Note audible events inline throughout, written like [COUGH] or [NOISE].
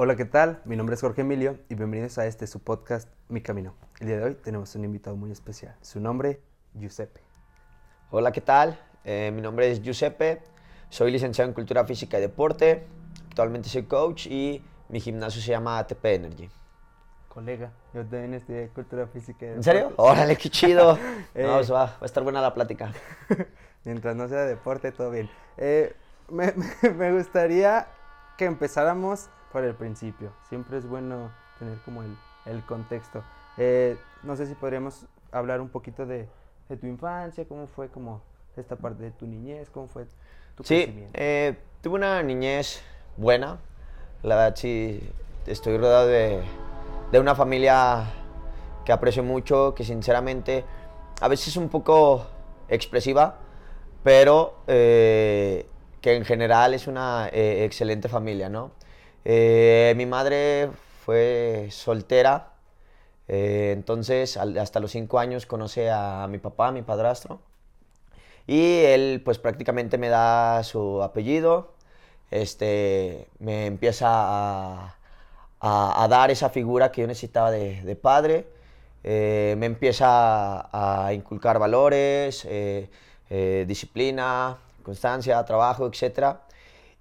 Hola, ¿qué tal? Mi nombre es Jorge Emilio y bienvenidos a este su podcast Mi Camino. El día de hoy tenemos un invitado muy especial. Su nombre, Giuseppe. Hola, ¿qué tal? Eh, mi nombre es Giuseppe, soy licenciado en Cultura Física y Deporte, actualmente soy coach y mi gimnasio se llama ATP Energy. Colega, yo también estudié Cultura Física y Deporte. ¿En serio? Órale, qué chido. [LAUGHS] Eh. No, pues va, va a estar buena la plática. [LAUGHS] Mientras no sea deporte, todo bien. Eh, me, me- [LAUGHS] me gustaría que empezáramos por el principio. Siempre es bueno tener como el, el contexto. Eh, no sé si podríamos hablar un poquito de, de tu infancia, cómo fue como esta parte de tu niñez, cómo fue tu Sí, crecimiento. eh, tuve una niñez buena. La verdad, sí, estoy rodeado de, de una familia que aprecio mucho, que sinceramente a veces es un poco expresiva, pero eh, que en general es una eh, excelente familia, ¿no? Eh, mi madre fue soltera, eh, entonces hasta los cinco años conoce a mi papá, mi padrastro. Y él pues prácticamente me da su apellido, este, me empieza a, dar esa figura que yo necesitaba de, padre, eh, me empieza a, inculcar valores, disciplina, constancia, trabajo, etc.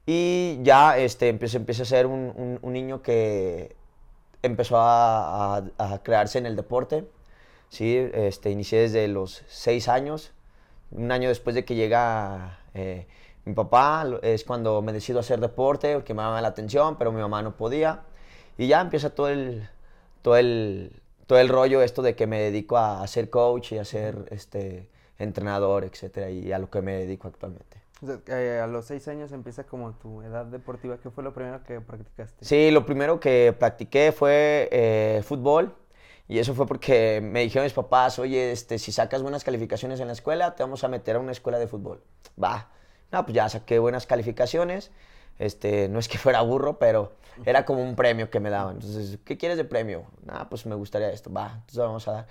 Y ya este, empecé, a ser un, un- niño que empezó a, crearse en el deporte. ¿sí? Este, inicié desde los seis años. Un año después de que llega eh, mi papá, es cuando me decido hacer deporte, porque me llama la atención, pero mi mamá no podía. Y ya empieza todo el, todo el, todo el rollo esto de que me dedico a, a ser coach y a ser este, entrenador, etcétera, y a lo que me dedico actualmente. Eh, a los seis años empieza como tu edad deportiva. ¿Qué fue lo primero que practicaste? Sí, lo primero que practiqué fue eh, fútbol. Y eso fue porque me dijeron mis papás, oye, este, si sacas buenas calificaciones en la escuela, te vamos a meter a una escuela de fútbol. Va. No, pues ya saqué buenas calificaciones. Este, no es que fuera burro, pero era como un premio que me daban. Entonces, ¿qué quieres de premio? Ah, pues me gustaría esto. Va, entonces vamos a dar.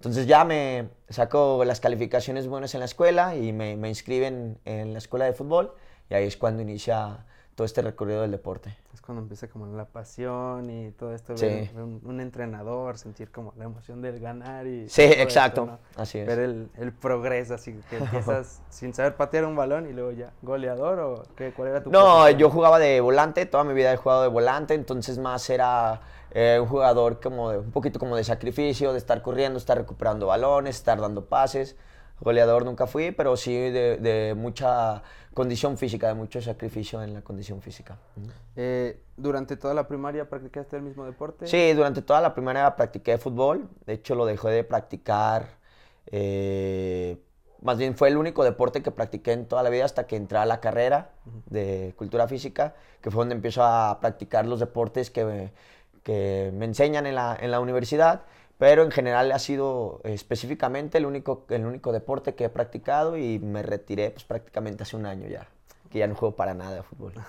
Entonces ya me saco las calificaciones buenas en la escuela y me, inscriben en la escuela de fútbol. Y ahí es cuando inicia todo este recorrido del deporte. Es cuando empieza como la pasión y todo esto, Sí. ver un, un entrenador, sentir como la emoción del ganar y... Sí, todo esto, exacto. ¿no? Así es. Ver el, el progreso, así que [LAUGHS] empiezas sin saber patear un balón y luego ya, ¿goleador o qué, cuál era tu No, posición? yo jugaba de volante, toda mi vida he jugado de volante, entonces más era eh, un jugador como de, un poquito como de sacrificio, de estar corriendo, estar recuperando balones, estar dando pases. Goleador nunca fui, pero sí de, de mucha condición física, de mucho sacrificio en la condición física. Eh, ¿Durante toda la primaria practicaste el mismo deporte? Sí, durante toda la primaria practiqué fútbol. De hecho, lo dejé de practicar. eh, más bien fue el único deporte que practiqué en toda la vida hasta que entré a la carrera de cultura física, que fue donde empiezo a practicar los deportes que me, que me enseñan en la, en la universidad. Pero en general ha sido eh, específicamente el único, el único deporte que he practicado y me retiré pues, prácticamente hace un año ya, que ya no juego para nada de fútbol. [LAUGHS]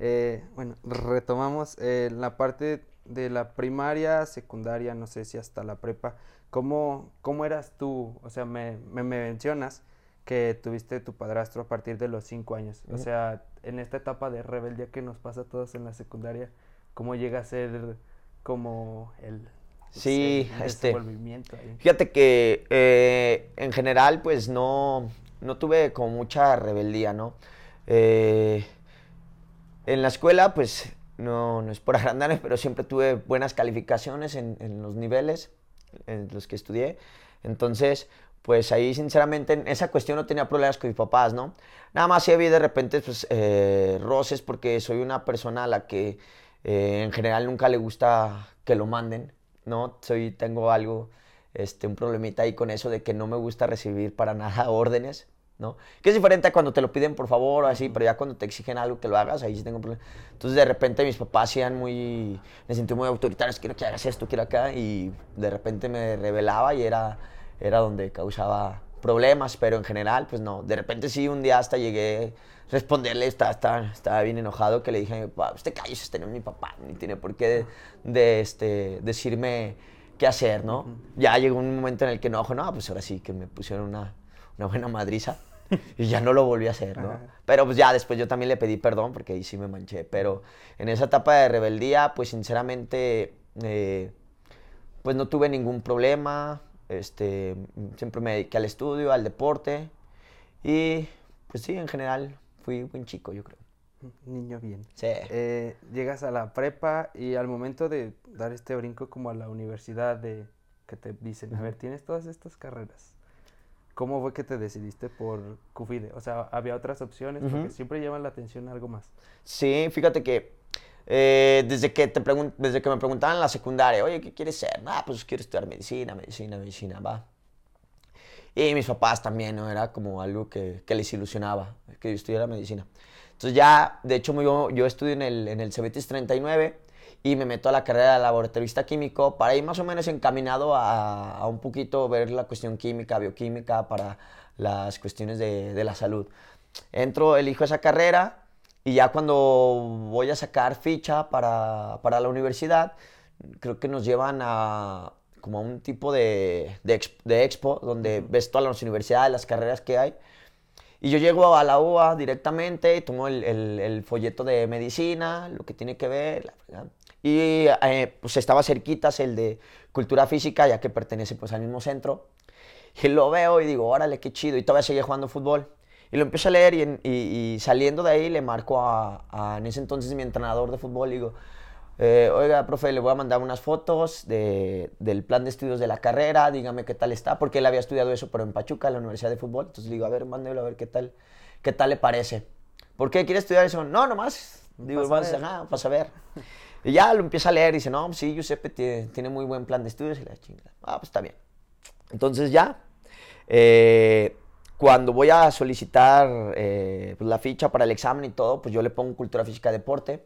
Eh, bueno, retomamos eh, la parte de la primaria, secundaria, no sé si hasta la prepa. ¿Cómo, cómo eras tú? O sea, me, me, me mencionas que tuviste tu padrastro a partir de los cinco años. O sea, en esta etapa de rebeldía que nos pasa a todos en la secundaria, ¿cómo llega a ser como el, Sí, el este, ahí? Fíjate que eh, en general pues no, no tuve como mucha rebeldía, ¿no? Eh, en la escuela pues no, no es por [LAUGHS] agrandarme, pero siempre tuve buenas calificaciones en, en los niveles en los que estudié. Entonces, pues ahí sinceramente en esa cuestión no tenía problemas con mis papás, ¿no? Nada más sí había de repente pues eh, roces porque soy una persona a la que eh, en general nunca le gusta que lo manden, ¿no? Soy, tengo algo, este, un problemita ahí con eso de que no me gusta recibir para nada [LAUGHS] órdenes, ¿no? Que es diferente a cuando te lo piden por favor o así, pero ya cuando te exigen algo que lo hagas, ahí sí tengo problemas. Entonces de repente mis papás sean muy, me sentí muy autoritarios, quiero que hagas esto, quiero acá, y de repente me revelaba y era, era donde causaba problemas, pero en general, pues no. De repente sí, un día hasta llegué a responderle, estaba, estaba, estaba bien enojado, que le dije a mi papá, usted cállese, este no es mi papá, ni tiene por qué de, de, este, decirme qué hacer, ¿no? Ya llegó un momento en el que no, no, pues ahora sí que me pusieron una, una buena madriza. [LAUGHS] y ya no lo volví a hacer, ¿no? Pero pues ya después yo también le pedí perdón porque ahí sí me manché. Pero en esa etapa de rebeldía, pues sinceramente, eh, pues no tuve ningún problema. Este, siempre me dediqué al estudio, al deporte. Y pues sí, en general fui buen chico, yo creo. Niño bien. Sí. Eh, llegas a la prepa y al momento de dar este brinco como a la universidad de que te dicen, a ver, tienes todas estas carreras. ¿Cómo fue que te decidiste por CUFIDE? O sea, ¿había otras opciones? Porque siempre llaman la atención algo más. Sí, fíjate que eh, desde, que te desde que me preguntaban en la secundaria, oye, ¿qué quieres ser? Ah, pues quiero estudiar medicina, medicina, medicina, va. Y mis papás también, ¿no? Era como algo que, que les ilusionaba, que yo estudiara medicina. Entonces ya, de hecho, yo, yo estudio en el, en el Cebetis 39 y me meto a la carrera de laboratorista químico para ir más o menos encaminado a, a un poquito ver la cuestión química, bioquímica para las cuestiones de, de, la salud. Entro, elijo esa carrera y ya cuando voy a sacar ficha para, para la universidad, creo que nos llevan a como a un tipo de, de, expo, de expo donde ves todas las universidades, las carreras que hay. Y yo llego a la UA directamente, tomo el, el, el, folleto de medicina, lo que tiene que ver, la, y eh, pues estaba cerquitas el de cultura física, ya que pertenece pues al mismo centro. Y lo veo y digo, órale, qué chido. Y todavía seguía jugando fútbol. Y lo empiezo a leer y, y, y saliendo de ahí le marco a, a, en ese entonces mi entrenador de fútbol digo, eh, oiga, profe, le voy a mandar unas fotos de, del plan de estudios de la carrera, dígame qué tal está, porque él había estudiado eso, pero en Pachuca, en la Universidad de Fútbol. Entonces le digo, a ver, mándelo a ver qué tal, qué tal le parece. ¿Por qué quiere estudiar eso? No, nomás. Digo, vas a ver. Ah, para saber. Y ya lo empieza a leer y dice, no, pues sí, Giuseppe tiene, tiene, muy buen plan de estudios y la chingada. Ah, pues está bien. Entonces ya, eh, cuando voy a solicitar eh, pues la ficha para el examen y todo, pues yo le pongo cultura física deporte.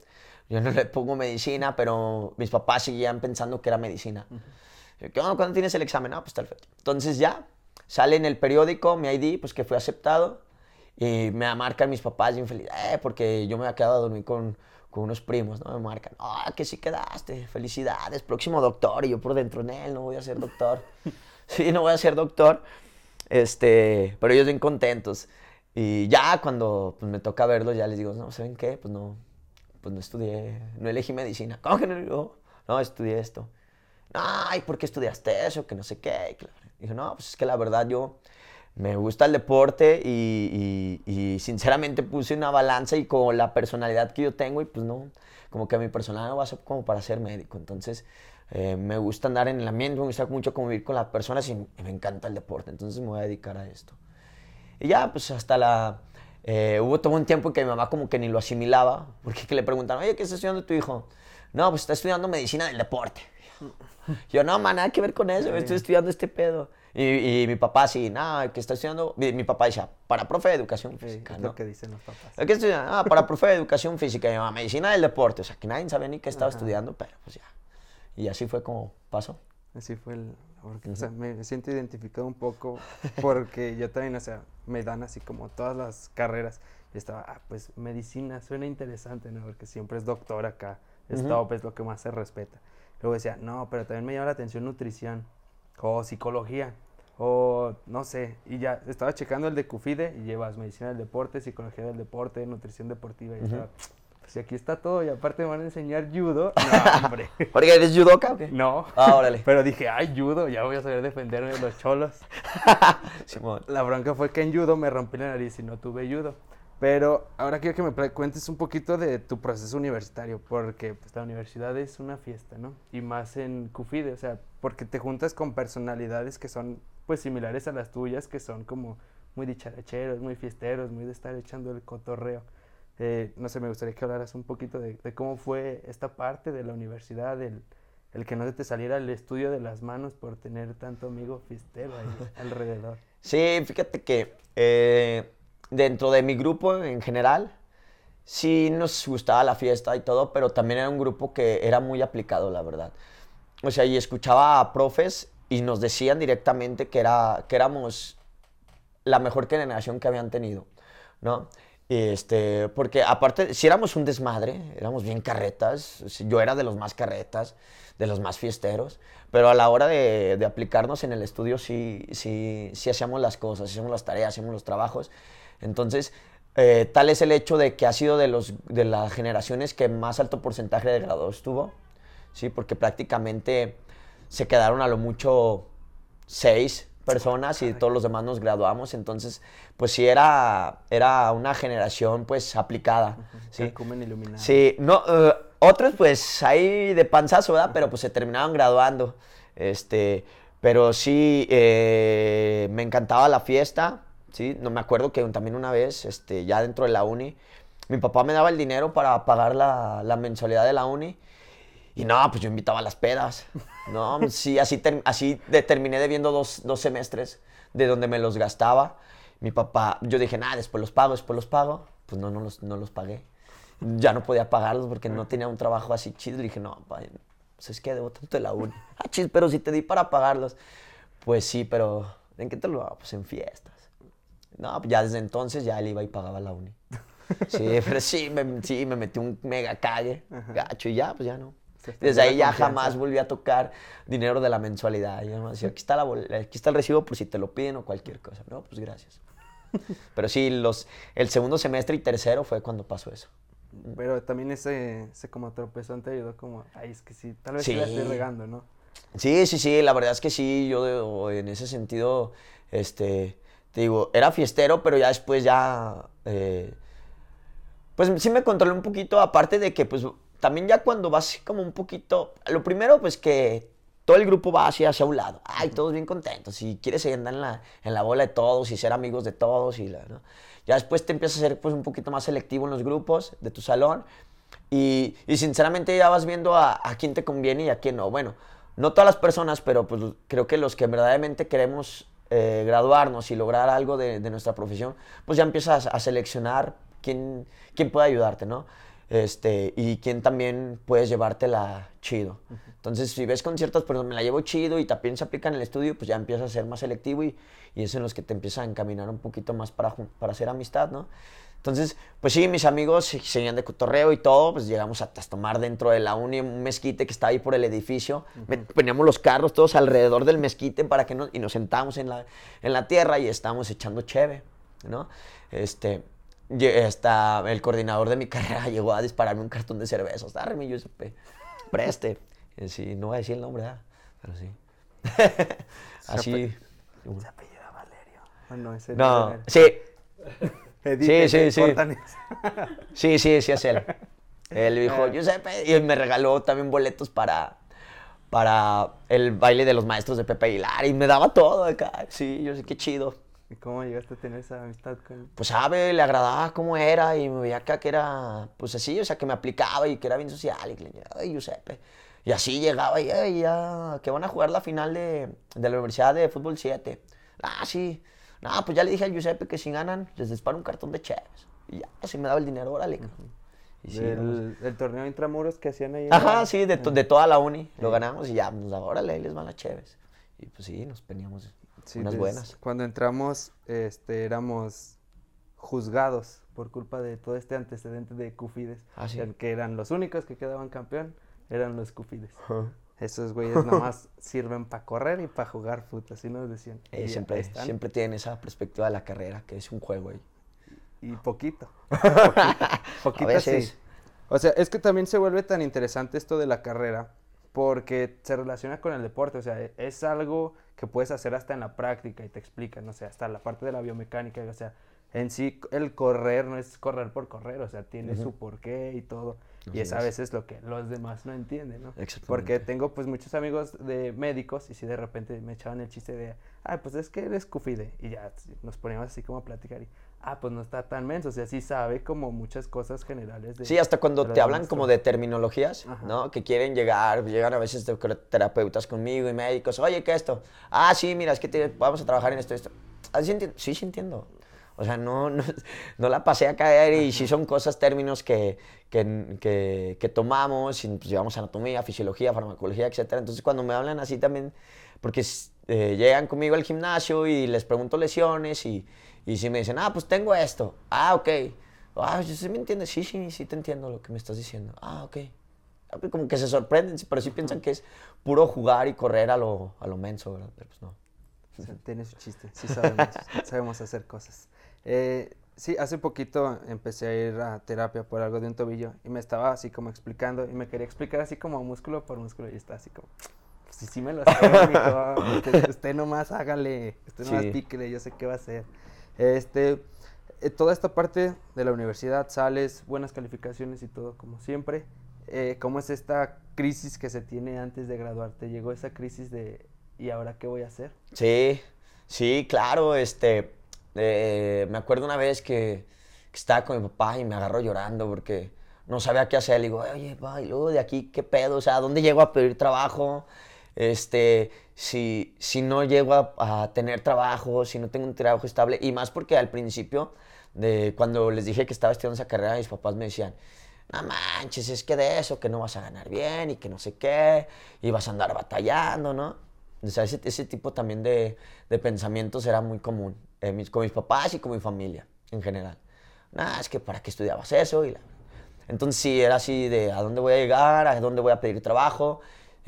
Yo no le pongo medicina, pero mis papás seguían pensando que era medicina. Uh -huh. ¿Cuándo tienes el examen? Ah, pues tal fecha. Entonces ya, sale en el periódico mi ID, pues que fue aceptado. Y me marcan mis papás bien feliz, eh, porque yo me había quedado a dormir con, con unos primos, ¿no? Me marcan, ah, que sí quedaste, felicidades, próximo doctor. Y yo por dentro, en él, no voy a ser doctor. [LAUGHS] sí, no voy a ser doctor. Este, pero ellos bien contentos. Y ya cuando pues, me toca verlos, ya les digo, no, ¿saben qué? Pues no, pues no estudié, no elegí medicina. [LAUGHS] ¿Cómo que no? No, estudié esto. Ay, ¿por qué estudiaste eso? Que no sé qué. Claro. Dije, no, pues es que la verdad yo me gusta el deporte y, y, y, sinceramente puse una balanza y con la personalidad que yo tengo y pues no, como que mi personalidad no va a ser como para ser médico. Entonces eh, me gusta andar en el ambiente, me gusta mucho convivir con las personas y me encanta el deporte. Entonces me voy a dedicar a esto. Y ya, pues hasta la... Eh, hubo todo un tiempo en que mi mamá como que ni lo asimilaba, porque que le preguntaron, oye, ¿qué está estudiando tu hijo? No, pues está estudiando medicina del deporte. [LAUGHS] Yo, no, man, nada que ver con eso, estoy estudiando este pedo. Y, y, mi papá sí, nada, que está estudiando, mi, mi, papá decía, para profe de educación física, sí, ¿no? lo que dicen los papás. ¿Qué estudia? Ah, para profe de educación física, y mi mamá, medicina del deporte, o sea, que nadie sabía ni qué estaba Ajá. estudiando, pero pues ya. Y así fue como pasó. Así fue el, porque, uh -huh. o sea, me siento identificado un poco porque yo también, o sea, me dan así como todas las carreras. Y estaba, ah, pues medicina, suena interesante, ¿no? Porque siempre es doctor acá, es uh -huh. top, es lo que más se respeta. Luego decía, no, pero también me llama la atención nutrición o psicología o no sé, y ya estaba checando el de CUFIDE y llevas medicina del deporte, psicología del deporte, nutrición deportiva y uh -huh. estaba, pues aquí está todo y aparte me van a enseñar judo. [LAUGHS] No, hombre. ¿Porque eres judoka? No. Ah, órale. Pero dije, ay, judo, ya voy a saber defenderme de los cholos. [LAUGHS] Simón. La bronca fue que en judo me rompí la nariz y no tuve judo. Pero ahora quiero que me cuentes un poquito de tu proceso universitario, porque pues, la universidad es una fiesta, ¿no? Y más en CUFIDE, o sea, porque te juntas con personalidades que son pues similares a las tuyas, que son como muy dicharacheros, muy fiesteros, muy de estar echando el cotorreo. Eh, no sé, me gustaría que hablaras un poquito de, de, cómo fue esta parte de la universidad, el, el que no se te saliera el estudio de las manos por tener tanto amigo fiestero ahí [LAUGHS] alrededor. Sí, fíjate que eh, dentro de mi grupo en general, sí nos gustaba la fiesta y todo, pero también era un grupo que era muy aplicado, la verdad. O sea, y escuchaba a profes y nos decían directamente que, era, que éramos la mejor generación que habían tenido, ¿no? Este, porque aparte, si éramos un desmadre, éramos bien carretas, yo era de los más carretas, de los más fiesteros, pero a la hora de, aplicarnos en el estudio sí, sí, sí hacíamos las cosas, hacíamos las tareas, hacíamos los trabajos. Entonces, eh, tal es el hecho de que ha sido de, los, de las generaciones que más alto porcentaje de graduados tuvo, ¿sí? porque prácticamente se quedaron a lo mucho seis personas y todos los demás nos graduamos, entonces pues sí era, era una generación pues aplicada. ¿sí? Sí, no, eh, otros pues ahí de panzazo, ¿verdad? Pero pues se terminaban graduando. Este, pero sí, eh, me encantaba la fiesta, ¿sí? No me acuerdo que también una vez, este, ya dentro de la uni, mi papá me daba el dinero para pagar la, la mensualidad de la uni y no, pues yo invitaba a las pedas. No, sí, así, así terminé debiendo dos, dos, semestres de donde me los gastaba. Mi papá, yo dije, nada, después los pago, después los pago. Pues no, no los, no los pagué. Ya no podía pagarlos porque no tenía un trabajo así chido. Y dije, no, pues es que debo tanto de la uni. [LAUGHS] Ah, chis, pero si te di para pagarlos. Pues sí, pero ¿en qué te lo hago? Pues en fiestas. No, pues ya desde entonces ya él iba y pagaba la uni. Sí, [LAUGHS] pero sí, me, sí, me metí un mega cague, gacho, y ya, pues ya no. Desde ahí ya jamás volví a tocar dinero de la mensualidad. Y decía, aquí está, la aquí está el recibo por si te lo piden o cualquier cosa. No, pues gracias. [LAUGHS] Pero sí, los, el segundo semestre y tercero fue cuando pasó eso. Pero también ese, ese como tropezón te ayudó como, ay, es que sí, tal vez sí. la estoy regando, ¿no? Sí, sí, sí, la verdad es que sí, yo en ese sentido, este, te digo, era fiestero, pero ya después ya, eh, pues sí me controlé un poquito, aparte de que pues también ya cuando vas como un poquito, lo primero pues que todo el grupo va hacia, hacia un lado, ay, todos bien contentos, y quieres andar en la, en la bola de todos y ser amigos de todos, y la, ¿no? ya después te empiezas a ser pues un poquito más selectivo en los grupos de tu salón, y, y sinceramente ya vas viendo a, a, quién te conviene y a quién no. Bueno, no todas las personas, pero pues creo que los que verdaderamente queremos eh, graduarnos y lograr algo de, de, nuestra profesión, pues ya empiezas a seleccionar quién, quién puede ayudarte, ¿no? Este, y quién también puedes llevártela chido. Entonces, si ves con ciertas personas, me la llevo chido y también se aplica en el estudio, pues ya empiezas a ser más selectivo y, y es en los que te empiezas a encaminar un poquito más para, para hacer amistad, ¿no? Entonces, pues sí, mis amigos seguían de cotorreo y todo, pues llegamos a tomar dentro de la uni un mezquite que estaba ahí por el edificio. Poníamos los carros todos alrededor del mezquite para que no, y nos sentábamos en la, en la tierra y estábamos echando cheve, ¿no? Este, hasta el coordinador de mi [LAUGHS] carrera llegó a dispararme un cartón de cerveza. Mi Giuseppe, preste. Sí, no voy a decir el nombre, ¿verdad? Pero sí. [LAUGHS] Así. Se apellida Valerio. Ah, no, ese no, [LAUGHS] sí. sí, sí, sí. sí, sí, sí, es él. Él dijo, ah. Giuseppe, y me regaló también boletos para, para el baile de los maestros de Pepe Aguilar y me daba todo acá. Sí, yo sé qué chido. ¿Y cómo llegaste a tener esa amistad con él? Pues sabe, le agradaba cómo era y me veía acá que era, pues así, o sea, que me aplicaba y que era bien social y que le decía, ay, Giuseppe. Y así llegaba y, ya, que van a jugar la final de, de la Universidad de Fútbol 7. Ah, sí. No, pues ya le dije al Giuseppe que si ganan, les disparo un cartón de cheves. Y ya, así me daba el dinero, órale. y sí, el, torneo intramuros que hacían ahí. Ajá, sí, de, de, toda la uni. Lo ganamos y ya, pues órale, ahí les van las cheves. Y pues sí, nos peníamos unas buenas. Cuando entramos, este, éramos juzgados por culpa de todo este antecedente de Cufides. Ah, Que eran los únicos que quedaban campeón, eran los Cufides. Esos güeyes [LAUGHS] nomás sirven para correr y para jugar fútbol, así nos decían. Eh, siempre, siempre tienen esa perspectiva de la carrera, que es un juego ahí. Y poquito. [LAUGHS] poquito, O sea, es que también se vuelve tan interesante esto de la carrera porque se relaciona con el deporte, o sea, es algo que puedes hacer hasta en la práctica y te explican, o sea, hasta la parte de la biomecánica, o sea, en sí el correr no es correr por correr, o sea, tiene su porqué y todo. y es a veces lo que los demás no entienden, ¿no? Porque tengo pues muchos amigos de médicos y si de repente me echaban el chiste de, ah, pues es que eres cufide y ya nos poníamos así como a platicar y, ah, pues no está tan menso, o sea, sí sabe como muchas cosas generales. De, sí, hasta cuando te hablan como de terminologías, ¿no? Que quieren llegar, llegan a veces terapeutas conmigo y médicos, oye, ¿qué es esto? Ah, sí, mira, es que vamos a trabajar en esto, esto. Entiendo. Sí, sí entiendo. O sea, no, no, [LAUGHS] no, la pasé a caer y sí son cosas, términos que, que, que, tomamos, y pues llevamos anatomía, fisiología, farmacología, etc. Entonces cuando me hablan así también, porque eh, llegan conmigo al gimnasio y les pregunto lesiones y, y si me dicen, ah, pues tengo esto, ah, ok, Ah, ¿sí me entiendes? Sí, sí, sí te entiendo lo que me estás diciendo. Ah, ok. Ah, pues Como que se sorprenden, pero sí piensan que es puro jugar y correr a lo, a lo menso, ¿verdad? Pero pues no. Tiene su chiste, sí sabemos, sabemos hacer cosas. Eh, sí, hace poquito empecé a ir a terapia por algo de un tobillo y me estaba así como explicando y me quería explicar así como músculo por músculo y está así como, pues sí, sí me lo sé, mijo, usted, usted nomás hágale, usted nomás Sí. píquele, yo sé qué va a hacer. Este, eh, toda esta parte de la universidad, sales, buenas calificaciones y todo como siempre. Eh, ¿Cómo es esta crisis que se tiene antes de graduarte? ¿Llegó esa crisis de, ¿y ahora qué voy a hacer? Sí, sí, claro, este, eh, me acuerdo una vez que, estaba con mi papá y me agarró llorando porque no sabía qué hacer. Le digo, oye, y luego de aquí, ¿qué pedo? O sea, ¿a dónde llego a pedir trabajo? Este, si, si no llego a, tener trabajo, si no tengo un trabajo estable, y más porque al principio, de cuando les dije que estaba estudiando esa carrera, mis papás me decían, no manches, es que de eso, que no vas a ganar bien y que no sé qué, y vas a andar batallando, ¿no? O sea, ese, ese tipo también de, de pensamientos era muy común eh, con mis papás y con mi familia en general. Nah, es que para qué estudiabas eso. Y Entonces sí, era así de a dónde voy a llegar, a dónde voy a pedir trabajo,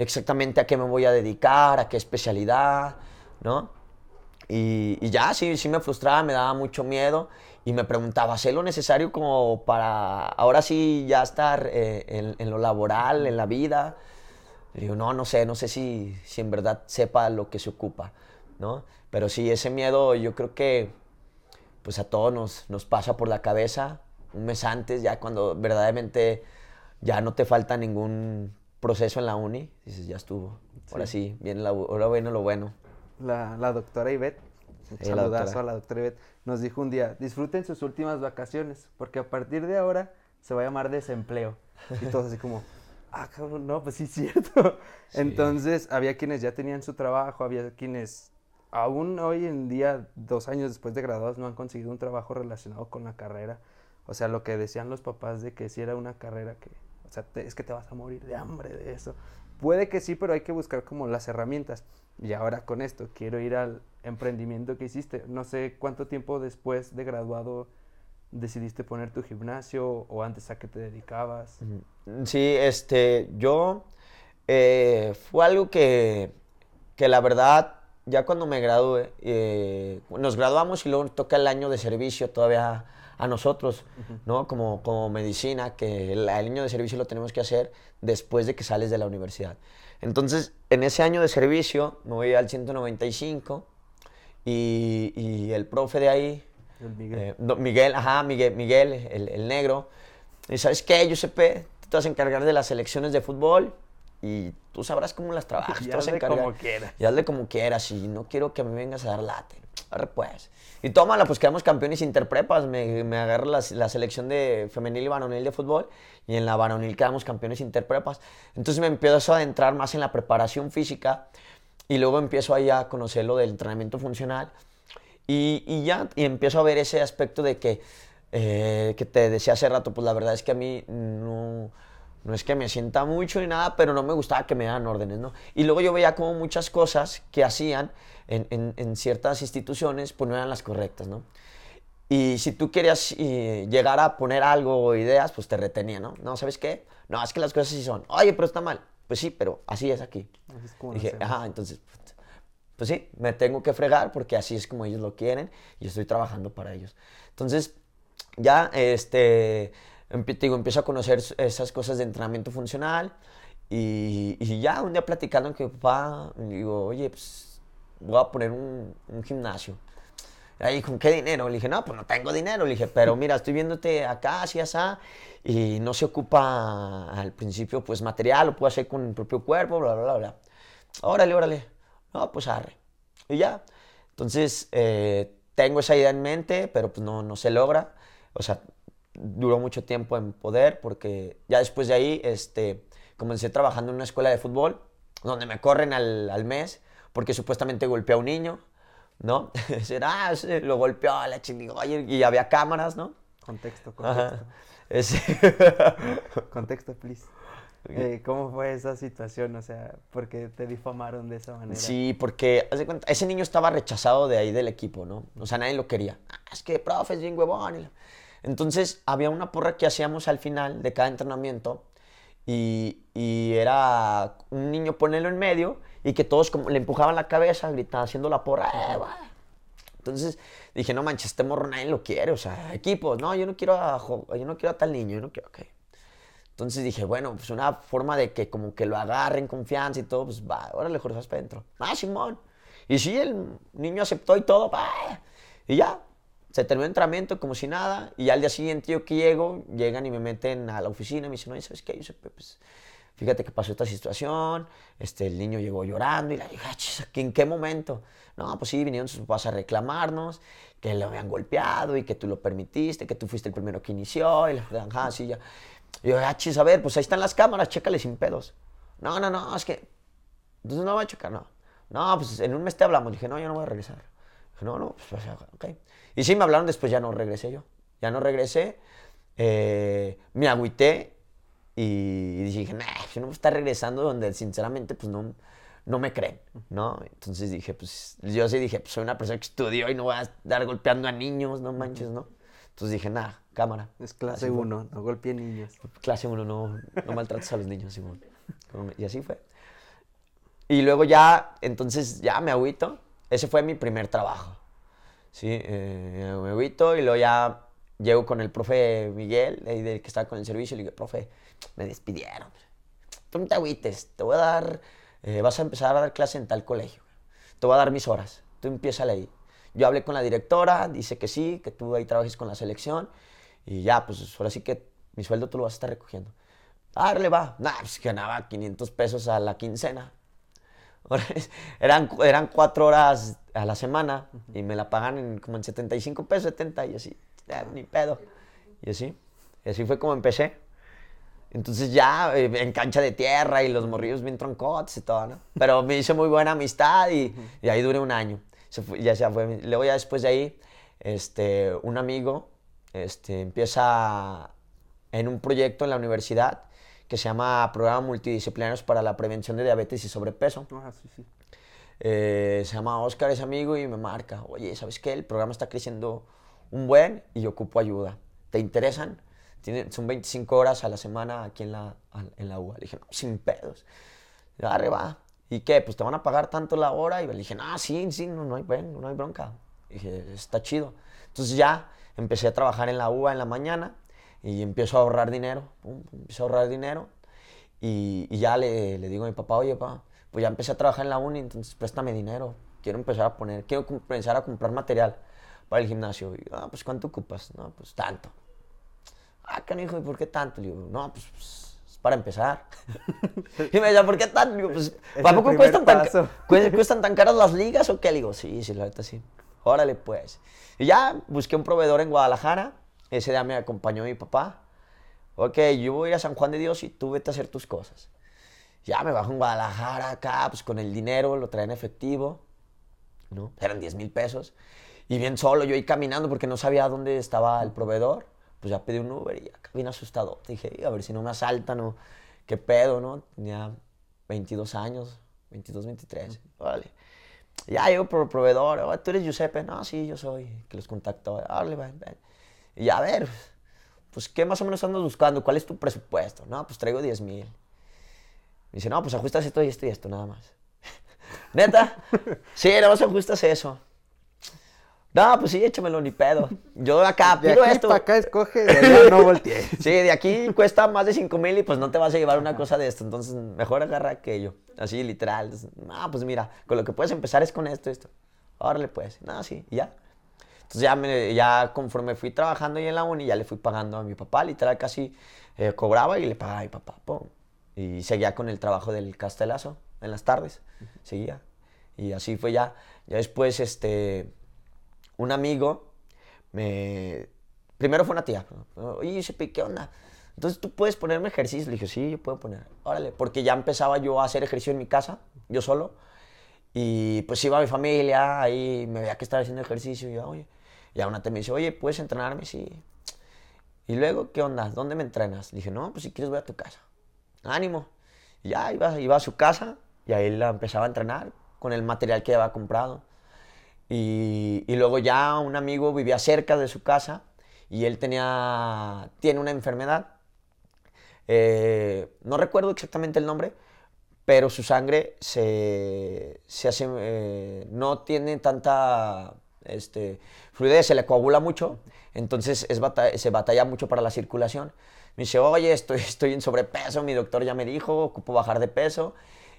exactamente a qué me voy a dedicar, a qué especialidad, ¿no? Y, ya, sí, sí me frustraba, me daba mucho miedo y me preguntaba, ¿sé lo necesario como para ahora sí ya estar eh, en, en lo laboral, en la vida? Le digo, no, no sé, no sé si, si en verdad sepa lo que se ocupa, ¿no? Pero sí, ese miedo yo creo que pues a todos nos, nos pasa por la cabeza un mes antes, ya cuando verdaderamente ya no te falta ningún proceso en la uni, dices, ya estuvo, ahora sí, viene la, ahora viene lo bueno. La, la doctora Ivette, un Sí, la saludazo doctora. a la doctora Ivette, nos dijo un día, disfruten sus últimas vacaciones, porque a partir de ahora se va a llamar desempleo. Y todos así como, ah, cabrón, no, pues sí es cierto. Entonces, había quienes ya tenían su trabajo, había quienes aún hoy en día, dos años después de graduados, no han conseguido un trabajo relacionado con la carrera. O sea, lo que decían los papás de que si era una carrera que, o sea, te- es que te vas a morir de hambre de eso. Puede que sí, pero hay que buscar como las herramientas. Y ahora con esto, quiero ir al emprendimiento que hiciste. No sé cuánto tiempo después de graduado decidiste poner tu gimnasio o antes a qué te dedicabas. Mm, Sí, este, yo, eh, fue algo que, que la verdad, ya cuando me gradué, eh, nos graduamos y luego toca el año de servicio todavía a nosotros, ¿no? Como, como medicina, que el, el año de servicio lo tenemos que hacer después de que sales de la universidad. Entonces, en ese año de servicio me voy al 195 y, y el profe de ahí, El Miguel. eh, no, Miguel, ajá, Miguel, Miguel el, el negro. Y sabes qué, Giuseppe, tú te vas a encargar de las selecciones de fútbol y tú sabrás cómo las trabajas. [LAUGHS] Y tú te vas a hazle como quieras. Y hazle como quieras y no quiero que me vengas a dar late. Pues. Y tómala, pues quedamos campeones interprepas. Me, me agarro la, la selección de femenil y varonil de fútbol y en la varonil quedamos campeones interprepas. Entonces me empiezo a adentrar más en la preparación física y luego empiezo ahí a conocer lo del entrenamiento funcional. Y, y ya, y empiezo a ver ese aspecto de que, eh, que te decía hace rato, pues la verdad es que a mí no, no es que me sienta mucho ni nada, pero no me gustaba que me dieran órdenes, ¿no? Y luego yo veía como muchas cosas que hacían en, en- en ciertas instituciones, pues no eran las correctas, ¿no? Y si tú querías eh, llegar a poner algo o ideas, pues te retenía, ¿no? No, ¿sabes qué? No, es que las cosas sí son. Oye, pero está mal. Pues sí, pero así es aquí. Así es como Dije, ajá, entonces, pues, pues sí, me tengo que fregar porque así es como ellos lo quieren y estoy trabajando para ellos. Entonces, ya, este, digo, empiezo a conocer esas cosas de entrenamiento funcional y, ya un día platicando con mi papá, digo, oye, pues voy a poner un, gimnasio. Ahí, ¿con qué dinero? Le dije, no, pues no tengo dinero. Le dije, pero mira, estoy viéndote acá, así, así, y no se ocupa al principio, pues, material, lo puedo hacer con mi propio cuerpo, bla, bla, bla, bla. Órale, órale. No, pues arre. Y ya. Entonces, eh, tengo esa idea en mente, pero pues no, no se logra. O sea, duró mucho tiempo en poder, porque ya después de ahí, este, comencé trabajando en una escuela de fútbol, donde me corren al, al mes, porque supuestamente golpeé a un niño, ¿no? [LAUGHS] Será, ah, lo golpeó a la oye, y había cámaras, ¿no? Contexto, contexto. [LAUGHS] Contexto, please. Eh, ¿Cómo fue esa situación? O sea, ¿por qué te difamaron de esa manera? Sí, porque haz de cuenta, ese niño estaba rechazado de ahí del equipo, ¿no? O sea, nadie lo quería. "Ah, es que, profe, es bien huevón. Entonces había una porra que hacíamos al final de cada entrenamiento y, era un niño ponerlo en medio y que todos como le empujaban la cabeza, gritaban, haciendo la porra. "Eh, va". Entonces dije, no manches, este morro nadie lo quiere, o sea, equipos, no, yo no quiero a, yo no quiero a tal niño, yo no quiero, ok. Entonces dije, bueno, pues una forma de que como que lo agarren confianza y todo, pues va, órale, Jorge, vas para adentro. Ah, Simón. Y sí, el niño aceptó y todo, va. Y ya, se terminó el entrenamiento como si nada. Y al día siguiente yo que llego, llegan y me meten a la oficina y me dicen, oye, ¿sabes qué? Yo pues, fíjate que pasó esta situación, este, el niño llegó llorando y le dije, "Ah, ¿en qué momento? No, pues sí, vinieron sus papás a reclamarnos, que lo habían golpeado y que tú lo permitiste, que tú fuiste el primero que inició, y dije, ajá, sí, ya. Y yo, ah, chis, a ver, pues ahí están las cámaras, chécale sin pedos. No, no, no, es que, entonces no va a checar, no. No, pues en un mes te hablamos. Dije, no, yo no voy a regresar. No, no, pues, ok. Y sí, me hablaron después, ya no regresé yo. Ya no regresé, eh, me agüité y dije, nah, yo no voy a estar regresando donde sinceramente pues no, no me creen, ¿no? Entonces dije, pues yo sí dije, pues soy una persona que estudió y no voy a estar golpeando a niños, no manches, ¿no? Entonces dije, nada, cámara. Es clase Así fue. 1, no golpee niños. Clase 1, no, no maltrates a los niños, Simón. Y así fue. Y luego ya, entonces ya me agüito. Ese fue mi primer trabajo. Sí, eh, me agüito y luego ya llego con el profe Miguel, ahí del que estaba con el servicio, y le digo, profe, me despidieron. Tú no te agüites, te voy a dar, eh, vas a empezar a dar clase en tal colegio. Te voy a dar mis horas, tú empieza ahí. Yo hablé con la directora, dice que sí, que tú ahí trabajes con la selección, y ya, pues ahora sí que mi sueldo tú lo vas a estar recogiendo. Darle va. Nah, pues ganaba 500 pesos a la quincena. [LAUGHS] Eran, eran cuatro horas a la semana y me la pagan en, como en 75 pesos, 70 y así, ni pedo. Y así, y así fue como empecé. Entonces ya eh, en cancha de tierra y los morrillos bien troncotes y todo, ¿no? Pero me hice muy buena amistad y, y ahí duré un año. Se fue- ya se fue. Luego ya después de ahí, este, un amigo este, empieza en un proyecto en la universidad que se llama Programa Multidisciplinarios para la Prevención de Diabetes y Sobrepeso. Ah, sí, sí. Eh, se llama Oscar, es amigo, y me marca, oye, ¿sabes qué? El programa está creciendo un buen y yo ocupo ayuda. ¿Te interesan? Tienen, son 25 horas a la semana aquí en la, en la UA. Le dije, no, sin pedos. Arre, va. ¿Y qué? Pues te van a pagar tanto la hora. Y le dije, no, sí, sí, no, no, hay, no hay bronca. dije, está chido. Entonces ya empecé a trabajar en la UA en la mañana y empiezo a ahorrar dinero. pum, empiezo a ahorrar dinero. Y, y ya le, le digo a mi papá, oye, papá, pues ya empecé a trabajar en la uni, entonces préstame dinero. Quiero empezar a poner, quiero empezar a comprar material para el gimnasio. Y, ah, pues ¿cuánto ocupas? No, pues tanto. Ah, canijo, ¿y por qué tanto? Le digo, no, pues, pues, es para empezar. [LAUGHS] y me decía, ¿por qué tanto? Digo, pues, ¿para poco cuestan paso. cuestan tan caras las ligas o qué? Le digo, sí, sí, la neta sí. Órale, pues. Y ya busqué un proveedor en Guadalajara. Ese día me acompañó mi papá. Ok, yo voy a ir a San Juan de Dios y tú vete a hacer tus cosas. Ya me bajo en Guadalajara acá, pues con el dinero, lo traen en efectivo. ¿no? Eran 10 mil pesos. Y bien solo, yo ahí caminando porque no sabía dónde estaba el proveedor. Pues ya pedí un Uber y acá bien asustado. Dije, "Y a ver si no me asaltan o qué pedo, ¿no? Tenía 22 años, 22, 23. Órale. Ya llego por el proveedor. "Oh, ¿Tú eres Giuseppe? No, sí, yo soy. Que los contactó. Órale, ven, ven. Y a ver, pues, ¿qué más o menos andas buscando? ¿Cuál es tu presupuesto? No, pues traigo 10 mil. Me dice, no, pues ajustas esto y esto y esto, nada más. [LAUGHS] ¿Neta? Sí, nada más ajustas eso. No, pues sí, échamelo, ni pedo. Yo acá De pido aquí esto. para acá escoge, de allá no volteé. [LAUGHS] Sí, de aquí cuesta más de 5 mil y pues no te vas a llevar una cosa de esto. Entonces, mejor agarra aquello. Así, literal. No, pues mira, con lo que puedes empezar es con esto, esto. Órale, pues. No, sí, y ya. Entonces, ya, me- ya conforme fui trabajando ahí en la uni, ya le fui pagando a mi papá. Literal, casi eh, cobraba y le pagaba a mi papá. pum. Y seguía con el trabajo del castelazo en las tardes. Seguía. Y así fue ya. Ya después, este un amigo me... Primero fue una tía. Oye, Giuseppe, ¿qué onda? Entonces, ¿tú puedes ponerme ejercicio? Le dije, sí, yo puedo poner. Órale, porque ya empezaba yo a hacer ejercicio en mi casa, yo solo. Y pues iba mi familia, ahí me veía que estaba haciendo ejercicio. Y yo, oye, y a una te me dice, oye, ¿puedes entrenarme? Sí. Y luego, ¿qué onda? ¿Dónde me entrenas? Dije, no, pues si quieres voy a tu casa. Ánimo. Y ya iba, iba a su casa y ahí la empezaba a entrenar con el material que había comprado. Y, y luego ya un amigo vivía cerca de su casa y él tenía, tiene una enfermedad. Eh, no recuerdo exactamente el nombre, pero su sangre se, se hace, eh, no tiene tanta este, fluidez, se le coagula mucho, entonces es se batalla mucho para la circulación. Me dice, oye, estoy, [LAUGHS] estoy en sobrepeso, mi doctor ya me dijo, ocupo bajar de peso.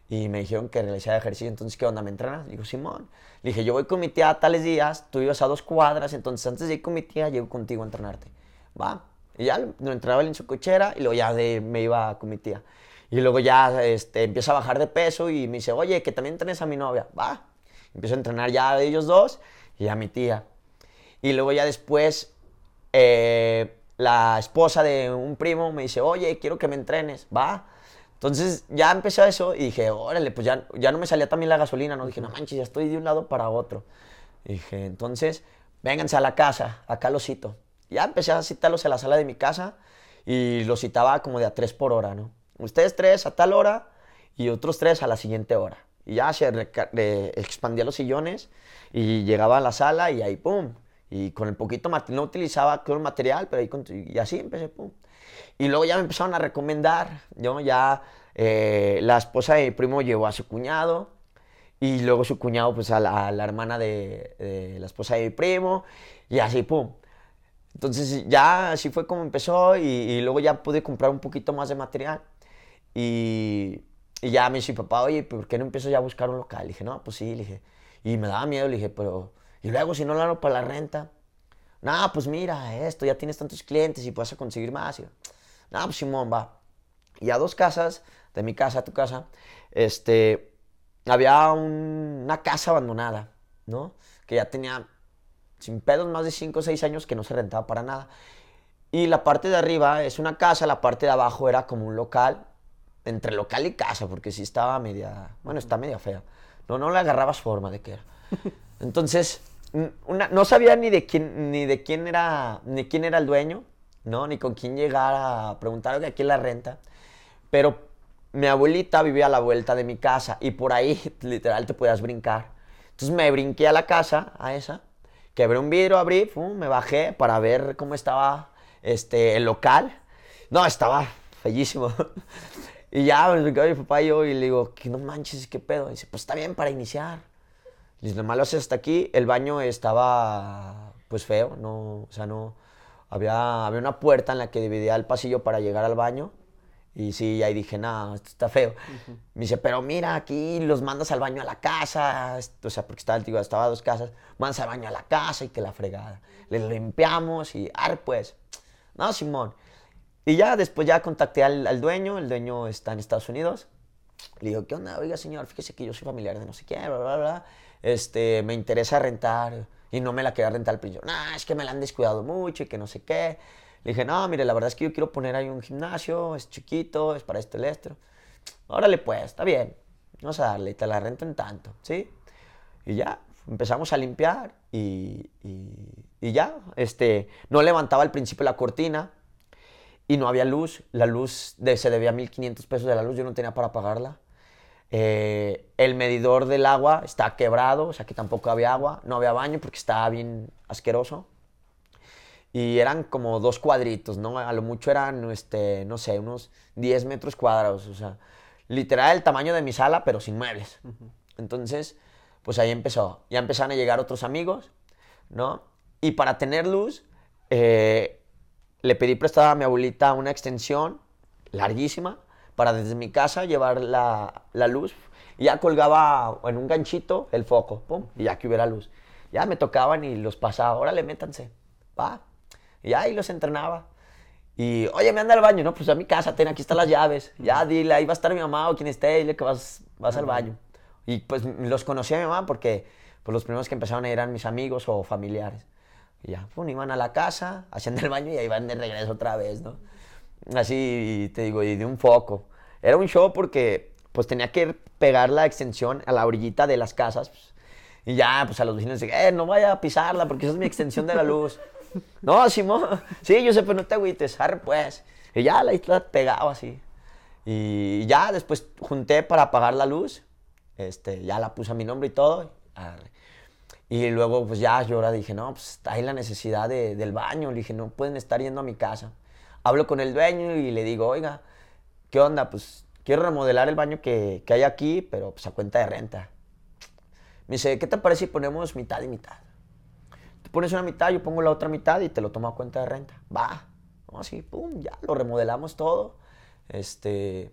Y me dijeron que realizara ejercicio, entonces, ¿qué onda? ¿Me entrenas? Digo, Simón. Le dije, yo voy con mi tía a tales días, tú ibas a dos cuadras, entonces antes de ir con mi tía, llego contigo a entrenarte. Va. Y ya, lo entrenaba en su cochera y luego ya me iba con mi tía. Y luego ya este, empieza a bajar de peso y me dice, oye, que también tenés a mi novia. Va. Empiezo a entrenar ya a ellos dos y a mi tía. Y luego ya después, eh, la esposa de un primo me dice, oye, quiero que me entrenes. Va. Entonces ya empezó eso y dije, órale, pues ya, ya no me salía también la gasolina, ¿no? Dije, no manches, ya estoy de un lado para otro. dije, entonces, vénganse a la casa, acá los cito. Ya empecé a citarlos a la sala de mi casa y los citaba como de a tres por hora, ¿no? Ustedes tres a tal hora y otros tres a la siguiente hora. Y ya se expandía los sillones y llegaba a la sala y ahí, pum. Y con el poquito material, no utilizaba todo el material, pero ahí, y así empecé, pum. Y luego ya me empezaron a recomendar, yo ya eh, la esposa de mi primo llevó a su cuñado y luego su cuñado pues a la, hermana de, la esposa de mi primo y así, pum. Entonces ya así fue como empezó y, luego ya pude comprar un poquito más de material. Y, y ya me dice papá, oye, ¿por qué no empiezo ya a buscar un local? Le dije, no, pues sí, le dije. Y me daba miedo, le dije, pero... Y luego si no lo hago para la renta. No, pues mira, esto, ya tienes tantos clientes y puedes conseguir más. Y, no, pues Simón, va. Y a dos casas, de mi casa a tu casa, este, había una casa abandonada, ¿no? Que ya tenía, sin pedos, más de 5 o 6 años que no se rentaba para nada. Y la parte de arriba es una casa, la parte de abajo era como un local, entre local y casa, porque sí estaba media, bueno, está media fea. No, no le agarrabas forma de qué era. [LAUGHS] Entonces, no sabía ni de quién, ni de quién era, ni quién era el dueño. ¿no? Ni con quién llegar a preguntar de aquí la renta. Pero mi abuelita vivía a la vuelta de mi casa y por ahí [LAUGHS] literal te podías brincar. Entonces me brinqué a la casa, a esa, quebré un vidrio, abrí, me bajé para ver cómo estaba este, el local. No, estaba bellísimo. [LAUGHS] y ya me brinqué a mi papá y yo y le digo, que no manches, qué pedo. Y dice, pues está bien para iniciar. Y dice, nomás lo haces hasta aquí. El baño estaba pues feo, no, o sea, no, había, había una puerta en la que dividía el pasillo para llegar al baño. Y sí, ahí dije, no, esto está feo. Me dice, pero mira, aquí los mandas al baño a la casa. O sea, porque estaba, digo, estaba a dos casas. Mandas al baño a la casa y que la fregada. Le limpiamos y, ar, pues. No, Simón. Y ya después ya contacté al, al, dueño. El dueño está en Estados Unidos. Le digo, ¿qué onda? Oiga, señor, fíjese que yo soy familiar de no sé qué, bla, bla, bla. Este, me interesa rentar y no me la quería rentar al principio. No, es que me la han descuidado mucho y que no sé qué. Le dije, no, mire, la verdad es que yo quiero poner ahí un gimnasio, es chiquito, es para este lestro. Órale, pues, está bien. Vamos a darle, te la rento en tanto, ¿sí? Y ya, empezamos a limpiar y, y, ya, este, no levantaba al principio la cortina y no había luz. La luz de, se debía 1.500 pesos de la luz, yo no tenía para pagarla. Eh, el medidor del agua está quebrado, o sea que tampoco había agua, no había baño porque estaba bien asqueroso. Y eran como dos cuadritos, ¿no? A lo mucho eran, este, no sé, unos 10 metros cuadrados, o sea, literal el tamaño de mi sala, pero sin muebles. Entonces, pues ahí empezó. Ya empezaron a llegar otros amigos, ¿no? Y para tener luz, eh, le pedí prestada a mi abuelita una extensión larguísima para desde mi casa llevar la, la luz. Y ya colgaba en un ganchito el foco, pum, y ya que hubiera luz. Ya me tocaban y los pasaba, órale, métanse, va. Y ahí los entrenaba. Y, oye, me anda al baño, no, pues a mi casa, ten, aquí están las llaves. Ya, dile, ahí va a estar mi mamá o quien esté, dile que vas, vas al baño. Y pues los conocí a mi mamá porque pues, los primeros que empezaron eran mis amigos o familiares. Y ya, pum, iban a la casa, [LAUGHS] hacían el baño y ahí van de regreso otra vez, ¿no? Así, te digo, y de un foco. Era un show porque pues tenía que pegar la extensión a la orillita de las casas. Pues, y ya, pues a los vecinos dije, eh, no vaya a pisarla porque esa es mi extensión de la luz. [LAUGHS] no, Simón, sí, yo sé, pero no te agüites, arre pues. Y ya la isla pegaba así. Y ya después junté para apagar la luz. Este, ya la puse a mi nombre y todo. Y luego, pues ya, yo ahora dije, no, pues hay la necesidad de- del baño. Le dije, no pueden estar yendo a mi casa. Hablo con el dueño y le digo, oiga, ¿qué onda? Pues quiero remodelar el baño que, que hay aquí, pero pues a cuenta de renta. Me dice, ¿qué te parece si ponemos mitad y mitad? Tú pones una mitad, yo pongo la otra mitad y te lo tomo a cuenta de renta. Va. Así, pum, ya, lo remodelamos todo. Este,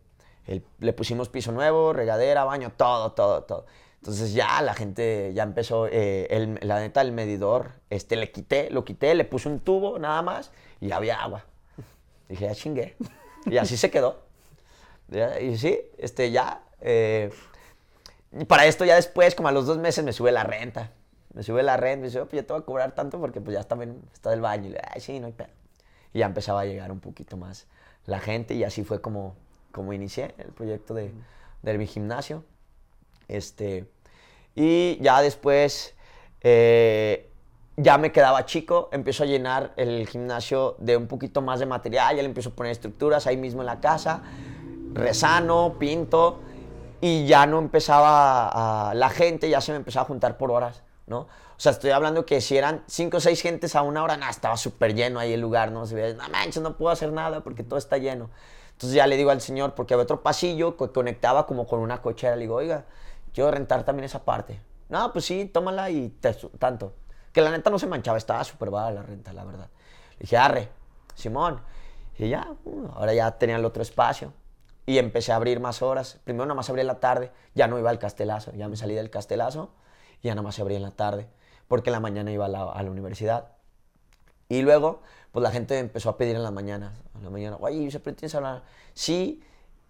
le pusimos piso nuevo, regadera, baño, todo, todo, todo. Entonces ya la gente ya empezó, eh, el- la neta, el medidor, este, le quité, lo quité, le puse un tubo nada más y había agua. Dije, ya chingué. Y así se quedó. Y sí, este, ya. eh, y para esto ya después, como a los dos meses, me sube la renta. Me sube la renta, me dice, "Oh, pues ya te voy a cobrar tanto porque pues ya también está del baño. Y le, ay, sí, no hay pedo. Y ya empezaba a llegar un poquito más la gente y así fue como, como inicié el proyecto de, de mi gimnasio. Este, y ya después, eh, ya me quedaba chico, empiezo a llenar el gimnasio de un poquito más de material, ya le empiezo a poner estructuras ahí mismo en la casa, rezano, pinto, y ya no empezaba la gente, ya se me empezaba a juntar por horas, ¿no? O sea, estoy hablando que si eran cinco o seis gentes a una hora, nada, estaba súper lleno ahí el lugar, ¿no? Se veía, no manches, no puedo hacer nada porque todo está lleno. Entonces ya le digo al señor, porque había otro pasillo que conectaba como con una cochera, le digo, oiga, quiero rentar también esa parte. No, pues sí, tómala y te tanto. Que la neta no se manchaba, estaba súper baja la renta, la verdad. Le dije, arre, Simón. Y ya, uh, ahora ya tenía el otro espacio. Y empecé a abrir más horas. Primero nada más abrí en la tarde, ya no iba al castelazo, ya me salí del castelazo y ya nada más abrí en la tarde, porque en la mañana iba a la, universidad. Y luego, pues la gente empezó a pedir en la mañana, en la mañana, oye, ¿se tienes a hablar? Sí,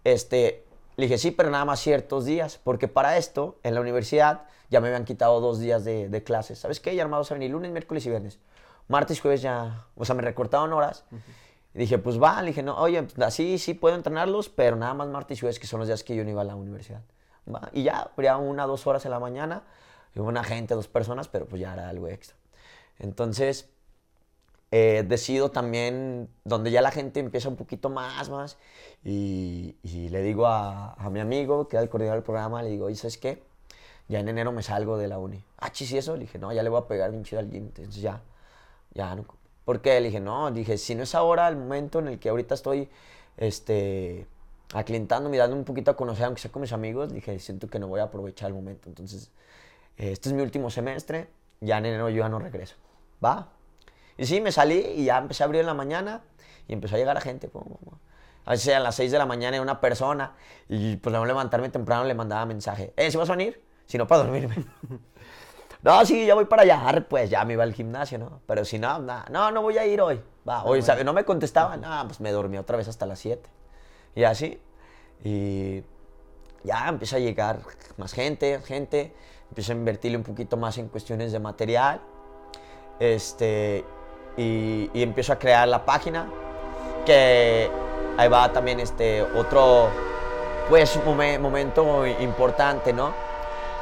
este, le dije, sí, pero nada más ciertos días, porque para esto, en la universidad, ya me habían quitado dos días de, de clases. ¿Sabes qué? Ya armados a venir lunes, miércoles y viernes. Martes y jueves ya, o sea, me recortaron horas. Y dije, pues va, le dije, no, oye, así sí puedo entrenarlos, pero nada más martes y jueves, que son los días que yo no iba a la universidad. Va, Y ya, habría una, dos horas en la mañana, y una gente, dos personas, pero pues ya era algo extra. Entonces, eh, decido también, donde ya la gente empieza un poquito más, más, y, y le digo a, a mi amigo, que era el coordinador del programa, le digo, oye, ¿sabes qué? Ya en enero me salgo de la uni. Ah, chis, ¿y eso? Le dije, no, ya le voy a pegar bien chido al gym. Entonces ya, ya no. ¿Por qué? Le dije, no, dije, si no es ahora el momento en el que ahorita estoy, este, aclientándome y dando un poquito a conocer, aunque sea con mis amigos, dije, siento que no voy a aprovechar el momento. Entonces, eh, este es mi último semestre, ya en enero yo ya no regreso. ¿Va? Y sí, me salí y ya empecé a abrir en la mañana y empezó a llegar la gente. A veces a las 6 de la mañana hay una persona y pues al levantarme temprano le mandaba mensaje. Eh, ¿si vas a venir? Si no, para dormirme. [LAUGHS] no, sí, ya voy para allá. Pues ya me iba al gimnasio, ¿no? Pero si no, no, no voy a ir hoy. Va, hoy, ¿sabe? No me contestaban. Ah, pues me dormí otra vez hasta las 7. Y así. Y ya empieza a llegar más gente, gente. Empiezo a invertirle un poquito más en cuestiones de material. Este, y, y empiezo a crear la página. Que ahí va también este otro, pues, momen- momento importante, ¿no?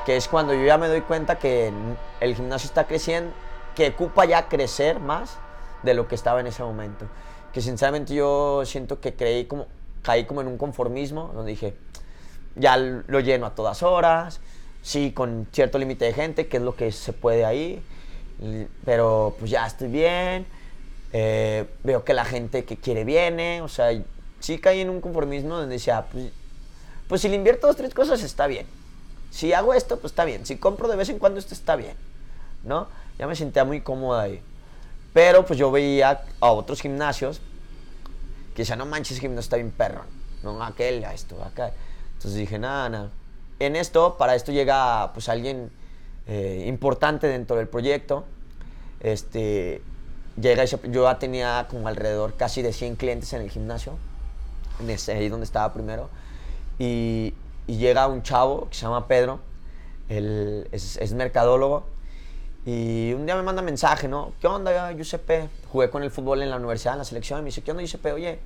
Que es cuando yo ya me doy cuenta que el gimnasio está creciendo, que ocupa ya crecer más de lo que estaba en ese momento. Que sinceramente yo siento que creí como, caí como en un conformismo, donde dije, ya lo lleno a todas horas, sí, con cierto límite de gente, que es lo que se puede ahí, pero pues ya estoy bien, eh, veo que la gente que quiere viene, o sea, sí caí en un conformismo donde decía, pues, pues si le invierto dos, tres cosas está bien, si hago esto, pues está bien, si compro de vez en cuando esto está bien, ¿no? Ya me sentía muy cómoda ahí. Pero pues yo veía a otros gimnasios que decían, no manches, gimnasio está bien perro, no, aquel, a esto, acá. Entonces dije, nada, nada. En esto, para esto llega pues alguien eh, importante dentro del proyecto. Este, llega yo ya tenía como alrededor casi de 100 clientes en el gimnasio, en ese, ahí donde estaba primero. Y, y llega un chavo que se llama Pedro, él es, es mercadólogo. Y un día me manda mensaje, ¿no? ¿Qué onda, Giuseppe? Jugué con el fútbol en la universidad, en la selección. Y me dice, ¿qué onda, Giuseppe? Oye,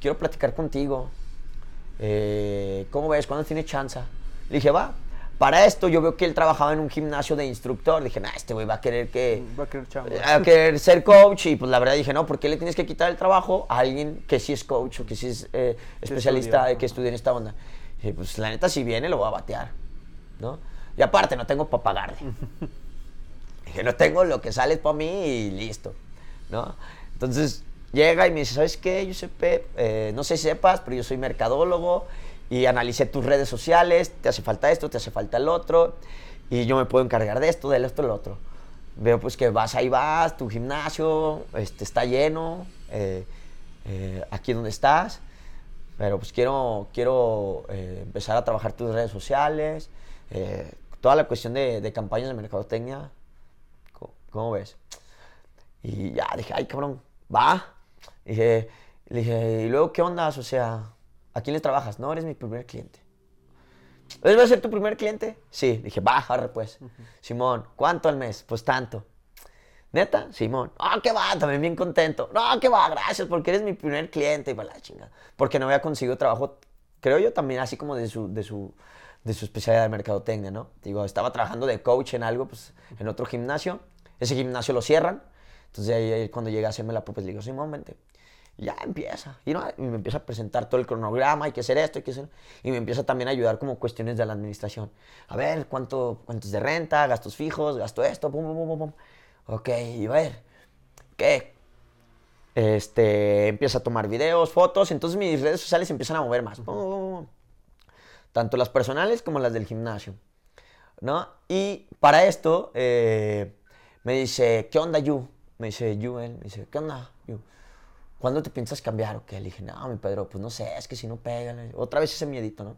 quiero platicar contigo. Eh, ¿Cómo ves? ¿Cuándo tienes chance? Le dije, va. Para esto yo veo que él trabajaba en un gimnasio de instructor. Dije, nah, este güey va a querer que... Va a querer. Va a querer ser coach. Y pues la verdad dije, no, ¿por qué le tienes que quitar el trabajo a alguien que sí es coach o que sí es eh, especialista, eh, que estudia en esta onda? Y dije, pues la neta, si viene, lo voy a batear. ¿No? Y aparte, no tengo para pagarle. [LAUGHS] Dije, no tengo lo que sale para mí y listo, ¿no? Entonces llega y me dice, ¿sabes qué, Giuseppe? Eh, no sé si sepas, pero yo soy mercadólogo y analicé tus redes sociales, te hace falta esto, te hace falta el otro, y yo me puedo encargar de esto, del esto, del otro. Veo pues que vas ahí vas, tu gimnasio este, está lleno, eh, eh, aquí donde estás, pero pues quiero, quiero eh, empezar a trabajar tus redes sociales, toda la cuestión de, de, campañas de mercadotecnia, ¿cómo, ¿cómo, ves? Y ya dije, ay cabrón, va. Dije, le dije, ¿y luego qué onda? O sea, ¿a quién le trabajas? No, eres mi primer cliente. ¿Él va a ser tu primer cliente? Sí. Dije, baja, pues. Simón, ¿cuánto al mes? Pues tanto. ¿Neta? Simón. Ah, qué va, también bien contento. No, qué va, gracias, porque eres mi primer cliente. Y para la chingada. Porque no había conseguido trabajo, creo yo, también así como de su, de su, de su especialidad de mercadotecnia, ¿no? Digo, estaba trabajando de coach en algo, pues, en otro gimnasio. Ese gimnasio lo cierran. Entonces ahí, cuando llega a hacerme la propuesta, le digo, Simón, vente. Ya empieza. Y, no, y, me empieza a presentar todo el cronograma, hay que hacer esto, hay que hacer... Y me empieza también a ayudar como cuestiones de la administración. A ver, ¿cuánto, cuántos de renta, gastos fijos, gasto esto, pum, pum, pum, pum. Ok, y a ver, ¿qué? Este, empieza a tomar videos, fotos, entonces mis redes sociales empiezan a mover más. Tanto las personales como las del gimnasio. ¿No? Y para esto, eh, me dice, ¿qué onda, Yu? Me dice, Yu, él, me dice, ¿qué onda, Yu? ¿Cuándo te piensas cambiar o qué? Le dije, no, mi Pedro, pues no sé, es que si no pega. Otra vez ese miedito, ¿no?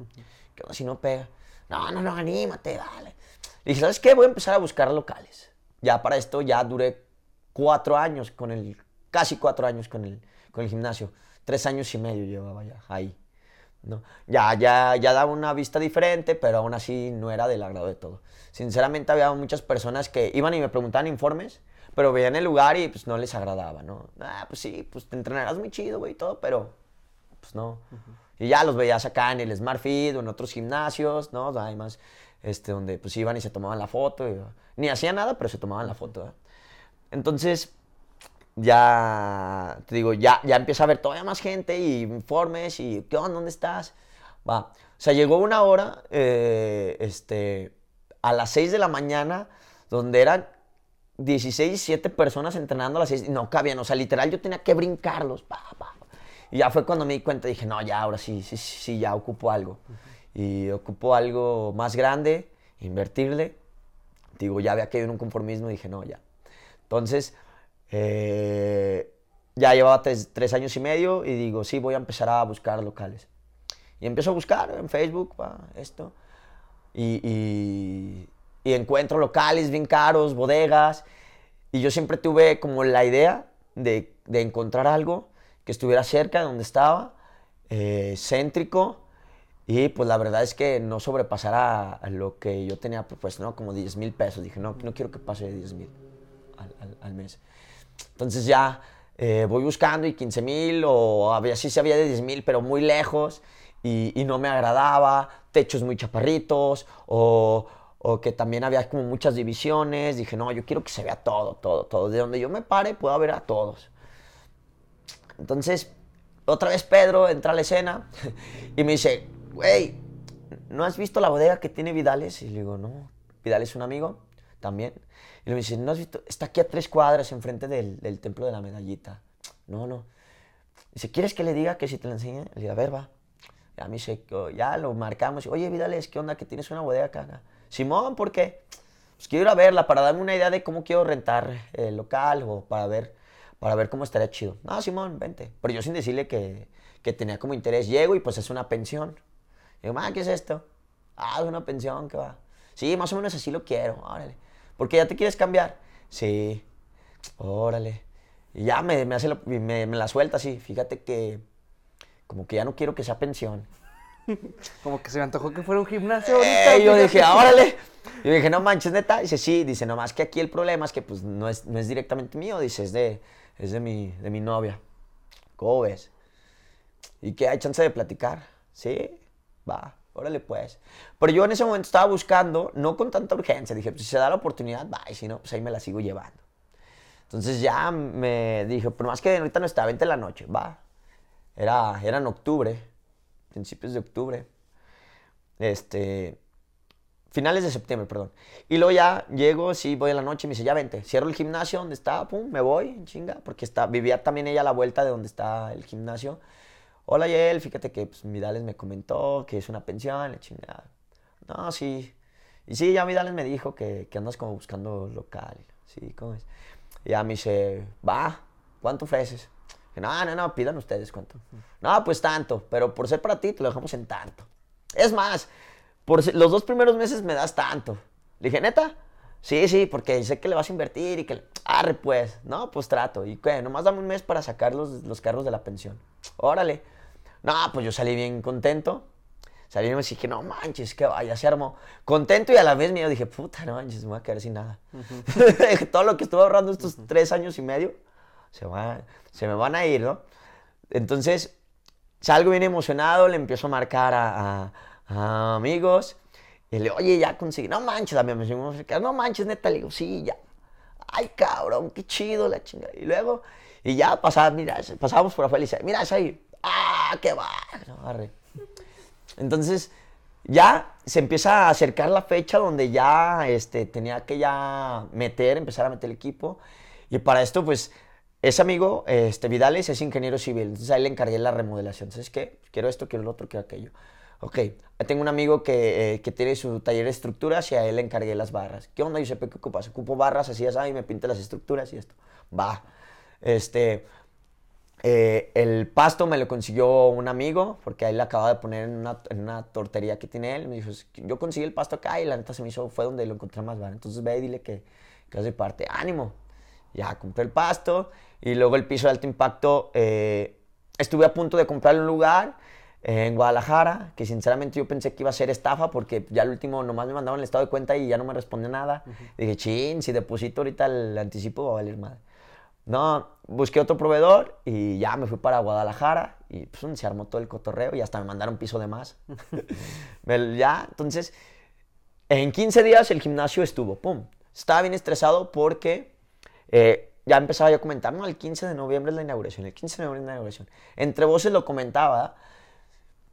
¿Qué onda si no pega? No, no, no, anímate, dale. Le dije, ¿sabes qué? Voy a empezar a buscar locales. Ya para esto ya duré cuatro años con el, casi cuatro años con el, con el gimnasio. Tres años y medio llevaba ya ahí. ¿no? Ya, ya, ya daba una vista diferente, pero aún así no era del agrado de todo. Sinceramente había muchas personas que iban y me preguntaban informes pero veían el lugar y pues no les agradaba, ¿no? Ah, pues sí, pues te entrenarás muy chido, güey, y todo, pero pues no. Y ya los veías acá en el Smart Feed o en otros gimnasios, ¿no? Además, este, donde pues iban y se tomaban la foto. ni hacían nada, pero se tomaban la foto. ¿eh? Entonces, ya, te digo, ya, ya empieza a ver todavía más gente y informes y, ¿qué onda? ¿Dónde estás? Va. O sea, llegó una hora, eh, este, a las 6 de la mañana, donde eran 16, 7 personas entrenando a las 6 no cabían, o sea, literal yo tenía que brincarlos. Y ya fue cuando me di cuenta, dije, no, ya, ahora sí, sí, sí, ya ocupo algo. Y ocupo algo más grande, invertirle. Digo, ya había caído en un conformismo dije, no, ya. Entonces, eh, ya llevaba tres, años y medio y digo, sí, voy a empezar a buscar locales. Y empiezo a buscar en Facebook, esto. y, y encuentro locales bien caros, bodegas. Y yo siempre tuve como la idea de, de encontrar algo que estuviera cerca de donde estaba, eh, céntrico, y pues la verdad es que no sobrepasara lo que yo tenía propuesto, ¿no? Como 10 mil pesos. Dije, no, no quiero que pase de 10 mil al, al, mes. Entonces ya eh, voy buscando y 15 mil, o había, sí se había de 10 mil, pero muy lejos, y, y no me agradaba, techos muy chaparritos, o o que también había como muchas divisiones. Dije, no, yo quiero que se vea todo, todo, todo. De donde yo me pare, puedo ver a todos. Entonces, otra vez Pedro entra a la escena [LAUGHS] y me dice, güey, ¿no has visto la bodega que tiene Vidales? Y le digo, no, Vidales es un amigo también. Y me dice, ¿no has visto? Está aquí a tres cuadras enfrente del, del templo de la medallita. No, no. Dice, ¿quieres que le diga que si te la enseñe? Le digo, a ver, va. Ya me dice, ya lo marcamos. Oye, Vidales, ¿qué onda? Que tienes una bodega acá. Simón, ¿por qué? Pues quiero ir a verla para darme una idea de cómo quiero rentar el local o para ver, para ver cómo estaría chido. No, Simón, vente. Pero yo sin decirle que, que tenía como interés. Llego y pues es una pensión. Y digo, ¿qué es esto? Ah, es una pensión, ¿qué va? Sí, más o menos así lo quiero, órale. ¿Por qué ya te quieres cambiar? Sí, órale. Y ya me, me hace me, me la suelta así. Fíjate que como que ya no quiero que sea pensión. Como que se me antojó que fuera un gimnasio ahorita. yo dije, órale. Yo dije, no manches, neta. Dice, sí. Dice, nomás que aquí el problema es que pues no es, no es directamente mío. Dice, es de, es de, mi, de mi novia. ¿Cómo ves? ¿Y que hay chance de platicar? Sí, va, órale pues. Pero yo en ese momento estaba buscando, no con tanta urgencia. Dije, pues si se da la oportunidad, va. Y si no, pues ahí me la sigo llevando. Entonces ya me dije, pero más que ahorita no está, 20 de la noche, va. Era, era en octubre principios de octubre. Este, finales de septiembre, perdón. Y luego ya llego, sí, voy a la noche y me dice, ya vente, cierro el gimnasio donde está, pum, me voy, chinga, porque está, vivía también ella a la vuelta de donde está el gimnasio. Hola, Yel, fíjate que pues, Vidales me comentó que es una pensión, la chingada. No, sí. Y sí, ya Vidales me dijo que, que andas como buscando local. Sí, ¿cómo es? Y ya me dice, va, ¿cuánto ofreces? No, no, no, pidan ustedes cuánto. No, pues tanto, pero por ser para ti te lo dejamos en tanto. Es más, por los dos primeros meses me das tanto. Le dije, ¿neta? Sí, sí, porque sé que le vas a invertir y que... Arre, pues. No, pues trato. ¿Y qué? Nomás dame un mes para sacar los, los carros de la pensión. Órale. No, pues yo salí bien contento. Salí y me dije, no manches, que vaya, se armó. Contento y a la vez mío dije, puta, no manches, me voy a quedar sin nada. [LAUGHS] Todo lo que estuve ahorrando estos tres años y medio, se, se me van a ir, ¿no? Entonces, salgo bien emocionado, le empiezo a marcar a amigos. Y le oye, ya conseguí. No manches, también me no manches, neta. Le digo, sí, ya. Ay, cabrón, qué chido la chingada. Y luego, y ya pasaba, mira, pasábamos por afuera y dice, mira, es ahí. Ah, qué va. Entonces, ya se empieza a acercar la fecha donde ya este, tenía que ya meter, empezar a meter el equipo. Y para esto, pues, ese amigo, este, Vidales, es ingeniero civil. Entonces, ahí le encargué la remodelación. Entonces, ¿qué? Quiero esto, quiero lo otro, quiero aquello. Ok, tengo un amigo que, eh, que, tiene su taller de estructuras y a él le encargué las barras. ¿Qué onda, Giuseppe? ¿Qué ocupas? Ocupo barras, así es, y me pinta las estructuras y esto. Va. Este, eh, el pasto me lo consiguió un amigo, porque ahí le acababa de poner en una, en una, tortería que tiene él. Me dijo, yo conseguí el pasto acá y la neta se me hizo, fue donde lo encontré más barato. Entonces ve y dile que, que hace parte. ¡Ánimo! Ya compré el pasto y luego el piso de alto impacto. Eh, estuve a punto de comprar un lugar en Guadalajara, que sinceramente yo pensé que iba a ser estafa porque ya el último nomás me mandaron el estado de cuenta y ya no me respondió nada. Dije, chin, si deposito ahorita el anticipo va a valer madre. No, busqué otro proveedor y ya me fui para Guadalajara y pues, se armó todo el cotorreo y hasta me mandaron piso de más. [LAUGHS] [LAUGHS] ya, entonces, en 15 días el gimnasio estuvo, pum. Estaba bien estresado porque eh, ya empezaba yo a comentar, no, el 15 de noviembre es la inauguración, el 15 de noviembre es la inauguración. Entre voces lo comentaba,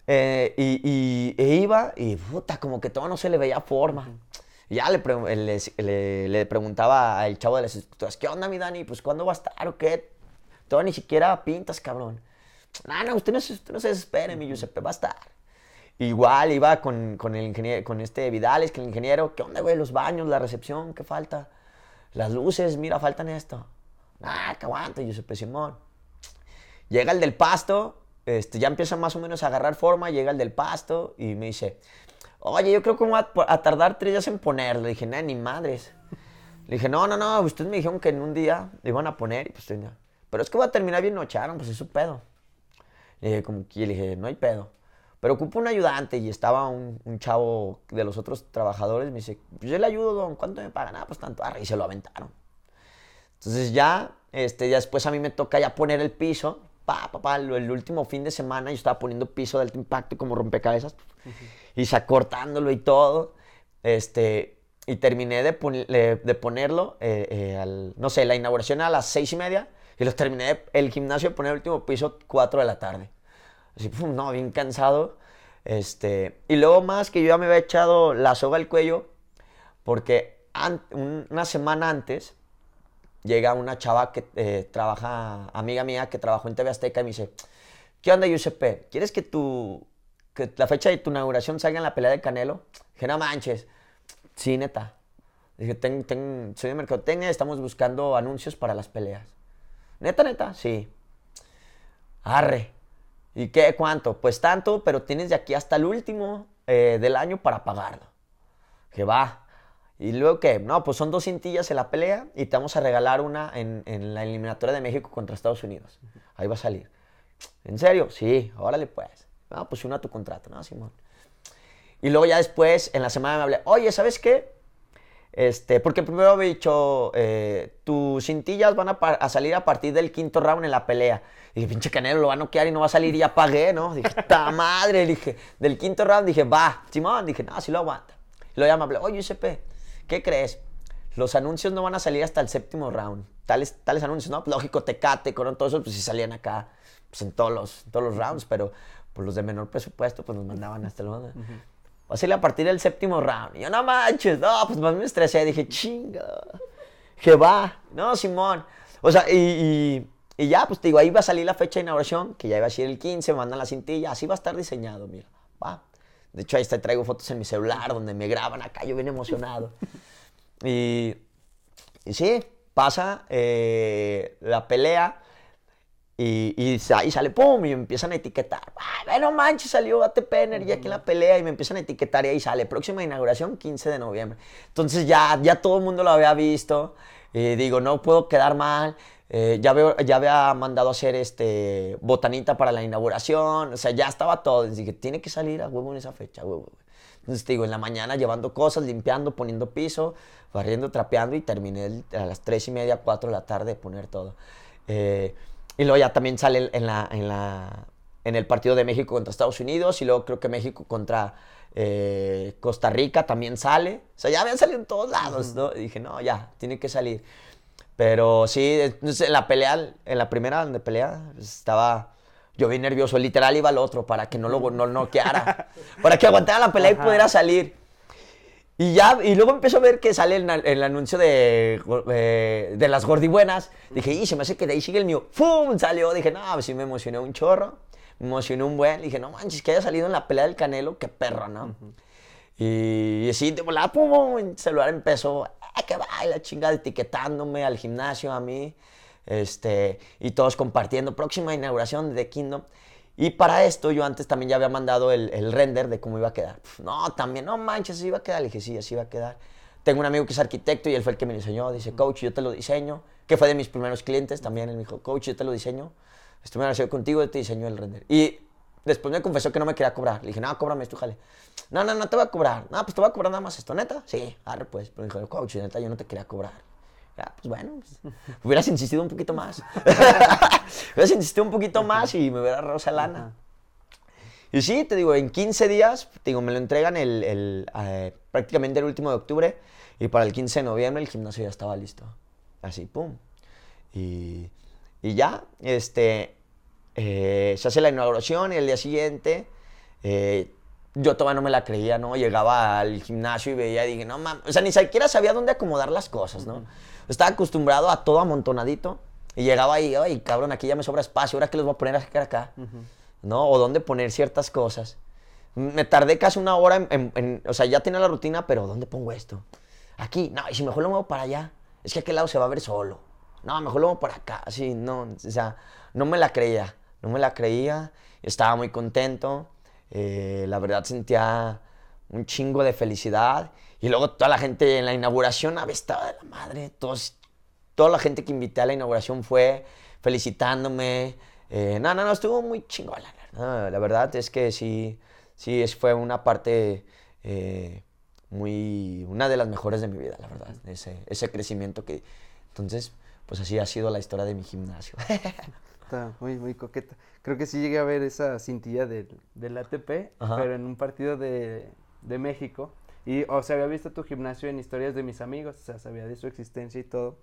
eh, y, e iba y puta, como que todo no se le veía forma. ya le, le, le, preguntaba al chavo de las estructuras, ¿qué onda mi Dani? Pues ¿cuándo va a estar o qué? Todo ni siquiera pintas, cabrón. No, no, usted no, usted no se desespere, mi Giuseppe, va a estar. Igual iba con, con, el ingeniero, con este Vidales, que el ingeniero, ¿qué onda, güey? Los baños, la recepción, ¿qué falta? Las luces, mira, faltan esto. Ah, que aguante, Giuseppe Simón. Llega el del pasto, este, ya empieza más o menos a agarrar forma, llega el del pasto y me dice, oye, yo creo que va a, tardar tres días en ponerlo. Le dije, nada, ni madres. Le dije, no, no, no, ustedes me dijeron que en un día le iban a poner, y pues pero es que va a terminar bien nocharon, pues es su pedo. Le dije, como que, le dije, no hay pedo. Pero ocupo un ayudante y estaba un, chavo de los otros trabajadores. Me dice, pues yo le ayudo, don, ¿cuánto me pagan? Ah, pues tanto. y se lo aventaron. Entonces ya, este, ya después a mí me toca ya poner el piso pa, pa, el, último fin de semana yo estaba poniendo piso de alto impacto como rompecabezas y se acortándolo y todo. Este, y terminé de, de ponerlo, eh, eh, al, no sé, la inauguración a las seis y media y los terminé el gimnasio de poner el último piso cuatro de la tarde. Así, pum, no, bien cansado. Este, y luego más que yo ya me había echado la soga al cuello porque una semana antes llega una chava que eh, trabaja, amiga mía, que trabajó en TV Azteca y me dice, ¿qué onda, Giuseppe? ¿Quieres que, tu, que la fecha de tu inauguración salga en la pelea de Canelo? Dije, no manches. Sí, neta. Dije, soy de mercadotecnia estamos buscando anuncios para las peleas. ¿Neta, neta? Sí. Arre. ¿Y qué? ¿Cuánto? Pues tanto, pero tienes de aquí hasta el último eh, del año para pagarlo. Que va. Y luego que, no, pues son dos cintillas en la pelea y te vamos a regalar una en, en la eliminatoria de México contra Estados Unidos. Ahí va a salir. ¿En serio? Sí, órale pues. No, pues una tu contrato, ¿no, Simón? Y luego ya después, en la semana me hablé, oye, ¿sabes qué? Este, porque primero había dicho, eh, tus cintillas van a, salir a partir del quinto round en la pelea. Dije, pinche Canelo lo va a noquear y no va a salir y ya pagué, ¿no? Dije, ¡ta madre! Dije, del quinto round dije, va, Simón. Dije, no, si lo aguanta. Me hablé, oye, SP, ¿Qué crees? Los anuncios no van a salir hasta el séptimo round. Tales, tales anuncios, ¿no? Lógico, Tecate, con todo eso, pues si salían acá pues, en todos los, todos los rounds, pero pues, los de menor presupuesto, pues nos mandaban hasta el... Uh Va a salir a partir del séptimo round. Y yo, no manches, no, pues más me estresé. Dije, chinga. Que va. No, Simón. O sea, y, y, ya, pues te digo, ahí va a salir la fecha de inauguración, que ya iba a ser el 15, me mandan la cintilla. Así va a estar diseñado, mira. Va. De hecho, ahí está, traigo fotos en mi celular donde me graban acá, yo bien emocionado. [LAUGHS] y, y sí, pasa eh, la pelea y, y, sale, pum, y me empiezan a etiquetar. Ay, no manches, salió ATP Energía aquí en la pelea y me empiezan a etiquetar y ahí sale, próxima inauguración 15 de noviembre. Entonces ya, ya todo el mundo lo había visto y digo, no puedo quedar mal. Eh, ya, veo, ya había mandado a hacer este, botanita para la inauguración, o sea, ya estaba todo. Dije, tiene que salir a huevo en esa fecha, huevo. Entonces, digo, en la mañana llevando cosas, limpiando, poniendo piso, barriendo, trapeando y terminé a las 3 y media, 4 de la tarde de poner todo. Eh, y luego ya también sale en, la, en, la, en el partido de México contra Estados Unidos y luego creo que México contra eh, Costa Rica también sale. O sea, ya habían salido en todos lados, ¿no? Y dije, no, ya, tiene que salir. Pero sí, en la pelea, en la primera donde pelea, estaba yo bien nervioso. Literal iba al otro para que no lo no noqueara. [LAUGHS] para que aguantara la pelea y pudiera salir. Y ya, y luego empezó a ver que sale el, el anuncio de, eh, de las gordibuenas. Dije, y se me hace que de ahí sigue el mío. ¡Fum! Salió. Dije, no, pues sí me emocioné un chorro. Me emocioné un buen. Dije, no manches, que haya salido en la pelea del Canelo. Qué perro, ¿no? Y, así, de volada, pum, el celular empezó, ¡ah, que baila, chingada! Etiquetándome al gimnasio a mí. Este, y todos compartiendo. Próxima inauguración de The Kingdom. Y para esto yo antes también ya había mandado el, render de cómo iba a quedar. No, también, no manches, así iba a quedar. Le dije, sí, así iba a quedar. Tengo un amigo que es arquitecto y él fue el que me enseñó. Dice, coach, yo te lo diseño. Que fue de mis primeros clientes también. Él me dijo, coach, yo te lo diseño. Estoy agradecido contigo, yo te diseño el render. Y después me confesó que no me quería cobrar. Le dije, no, cóbrame esto, jale. No, no, no te voy a cobrar. No, pues te voy a cobrar nada más esto, neta. Sí, arre, pues. Pero dijo, coach, neta, yo no te quería cobrar. Ya, pues bueno, pues, [LAUGHS] hubieras insistido un poquito más. [LAUGHS] hubieras insistido un poquito más y me hubiera ahorrado esa lana. Y sí, te digo, en 15 días, te digo, me lo entregan el, el eh, prácticamente el último de octubre y para el 15 de noviembre el gimnasio ya estaba listo. Así, pum. Y, y ya, este, eh, se hace la inauguración y el día siguiente, eh, yo todavía no me la creía, ¿no? Llegaba al gimnasio y veía y dije, no mames, o sea, ni siquiera sabía dónde acomodar las cosas, ¿no? Estaba acostumbrado a todo amontonadito y llegaba ahí, ay, cabrón, aquí ya me sobra espacio, ahora que les voy a poner acá, acá. ¿no? O dónde poner ciertas cosas. Me tardé casi una hora en, o sea, ya tenía la rutina, pero ¿dónde pongo esto? Aquí, no, y si mejor lo muevo para allá, es que aquel lado se va a ver solo. No, mejor lo muevo para acá, sí, no, o sea, no me la creía, no me la creía, estaba muy contento, eh, la verdad sentía un chingo de felicidad, y luego toda la gente en la inauguración, a estaba de la madre, todos, toda la gente que invité a la inauguración fue felicitándome, eh, no, no, no, estuvo muy chingón. la verdad es que sí, sí, fue una parte eh, muy, una de las mejores de mi vida, la verdad, ese, ese crecimiento que, entonces, pues así ha sido la historia de mi gimnasio. [LAUGHS] Muy, muy coqueta. Creo que sí llegué a ver esa cintilla del, del ATP, pero en un partido de, de México. Y, o sea, había visto tu gimnasio en historias de mis amigos, o sea, sabía de su existencia y todo.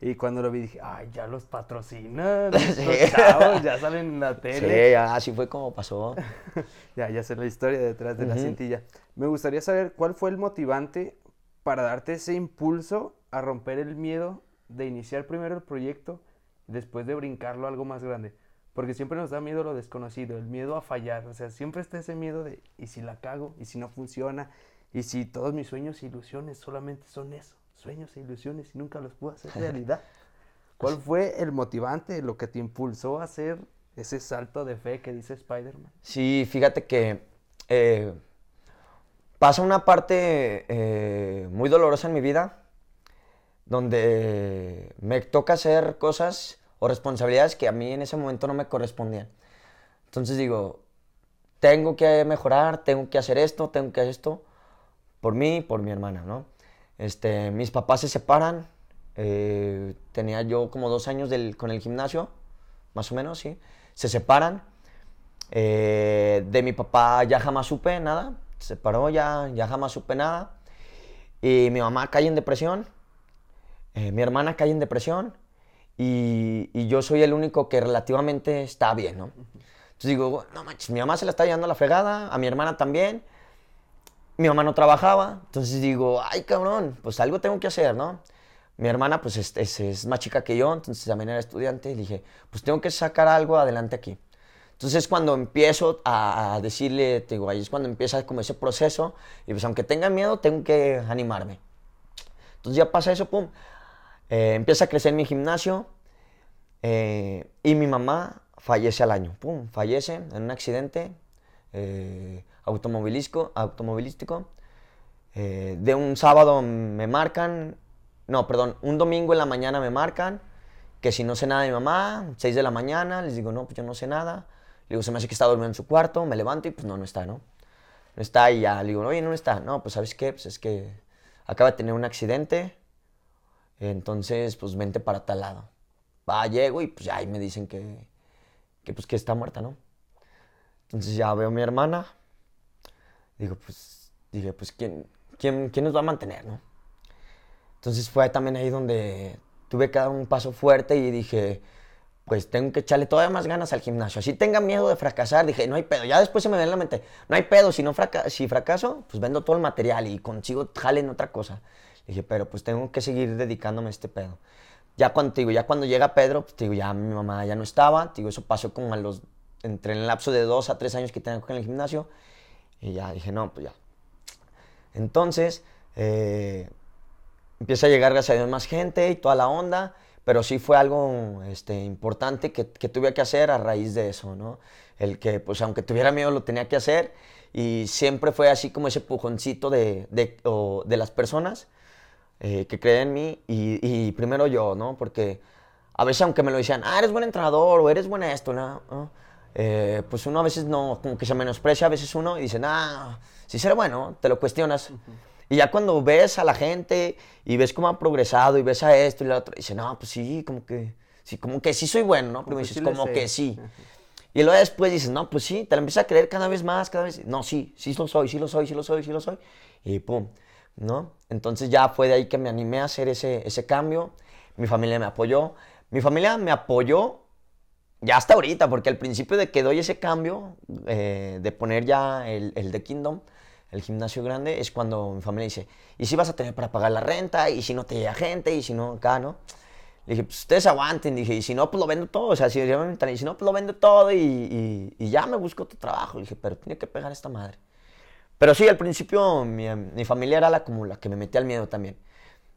Y cuando lo vi dije, ay, ya los patrocinan, [LAUGHS] ya salen en la tele. Sí, así fue como pasó. [LAUGHS] ya, ya sé la historia detrás de la cintilla. Me gustaría saber cuál fue el motivante para darte ese impulso a romper el miedo de iniciar primero el proyecto, después de brincarlo a algo más grande. Porque siempre nos da miedo lo desconocido, el miedo a fallar. O sea, siempre está ese miedo de, ¿y si la cago? ¿Y si no funciona? ¿Y si todos mis sueños e ilusiones solamente son eso? sueños e ilusiones y nunca los pude hacer realidad. [LAUGHS] ¿Cuál fue el motivante, lo que te impulsó a hacer ese salto de fe que dice Spider-Man? Sí, fíjate que eh, pasa una parte eh, muy dolorosa en mi vida, donde me toca hacer cosas o responsabilidades que a mí en ese momento no me correspondían. Entonces digo, tengo que mejorar, tengo que hacer esto, tengo que hacer esto, por mí por mi hermana, ¿no? Este, mis papás se separan. Eh, tenía yo como dos años con el gimnasio, más o menos, sí. Se separan. Eh, de mi papá ya jamás supe nada. Se separó, ya, ya jamás supe nada. Y mi mamá cae en depresión. Eh, mi hermana cae en depresión. Y, yo soy el único que relativamente está bien, ¿no? Entonces digo, no manches, mi mamá se la está llevando a la fregada, a mi hermana también mi mamá no trabajaba, entonces digo, ay cabrón, pues algo tengo que hacer, ¿no? Mi hermana pues es, más chica que yo, entonces también era estudiante y dije, pues tengo que sacar algo adelante aquí. Entonces cuando empiezo a, decirle, digo, ahí es cuando empieza como ese proceso y pues aunque tenga miedo, tengo que animarme. Entonces ya pasa eso, pum, eh, empieza a crecer mi gimnasio eh, y mi mamá fallece al año, pum, fallece en un accidente eh, automovilístico, automovilístico. de un sábado me marcan, no, perdón, un domingo en la mañana me marcan, que si no sé nada de mi mamá, 6 de la mañana, les digo, no, pues yo no sé nada. Le digo, se me hace que está durmiendo en su cuarto, me levanto y pues no, no está, ¿no? No está y ya, le digo, oye, no está. No, pues ¿sabes qué? Pues es que acaba de tener un accidente, entonces pues vente para tal lado. Va, llego y pues ahí me dicen que, que pues que está muerta, ¿no? Entonces ya veo a mi hermana, digo, pues, dije, pues ¿quién, quién, quién nos va a mantener, no? Entonces fue también ahí donde tuve que dar un paso fuerte y dije, pues tengo que echarle todavía más ganas al gimnasio. Así tenga miedo de fracasar, dije, no hay pedo. Ya después se me ve en la mente, no hay pedo, si, no si fracaso, pues vendo todo el material y consigo jale en otra cosa. Dije, pero pues tengo que seguir dedicándome a este pedo. Ya cuando, digo, ya cuando llega Pedro, pues digo, ya mi mamá ya no estaba, digo, eso pasó como a los, entre el lapso de dos a tres años que tengo en el gimnasio, y ya dije, no, pues ya. Entonces, eh, empieza a llegar, gracias a Dios, más gente y toda la onda, pero sí fue algo este, importante que, que, tuve que hacer a raíz de eso, ¿no? El que, pues, aunque tuviera miedo, lo tenía que hacer y siempre fue así como ese pujoncito de, de, de las personas eh, que creen en mí y, y, primero yo, ¿no? Porque a veces, aunque me lo decían, ah, eres buen entrenador o eres buena esto, ¿no? Eh, pues uno a veces no, como que se menosprecia a veces uno y dice, ah, si será bueno, te lo cuestionas. Y ya cuando ves a la gente y ves cómo ha progresado y ves a esto y lo otro, dices, no, pues sí, como que sí, como que sí soy bueno, ¿no? Pero dices, como que sí. Y luego después dices, no, pues sí, te lo empiezas a creer cada vez más, cada vez. No, sí, sí lo soy, sí lo soy, sí lo soy, sí lo soy. Y pum, ¿no? Entonces ya fue de ahí que me animé a hacer ese, ese cambio. Mi familia me apoyó. Mi familia me apoyó ya hasta ahorita, porque al principio de que doy ese cambio, eh, de poner ya el, el The Kingdom, el gimnasio grande, es cuando mi familia dice, ¿y si vas a tener para pagar la renta? ¿Y si no te llega gente? ¿Y si no acá, no? Le dije, pues ustedes aguanten. Dije, y si no, pues lo vendo todo. O sea, si, si no, pues lo vendo todo y, y, ya me busco otro trabajo. Le dije, pero tiene que pegar esta madre. Pero sí, al principio mi, mi, familia era la, como la que me metía al miedo también.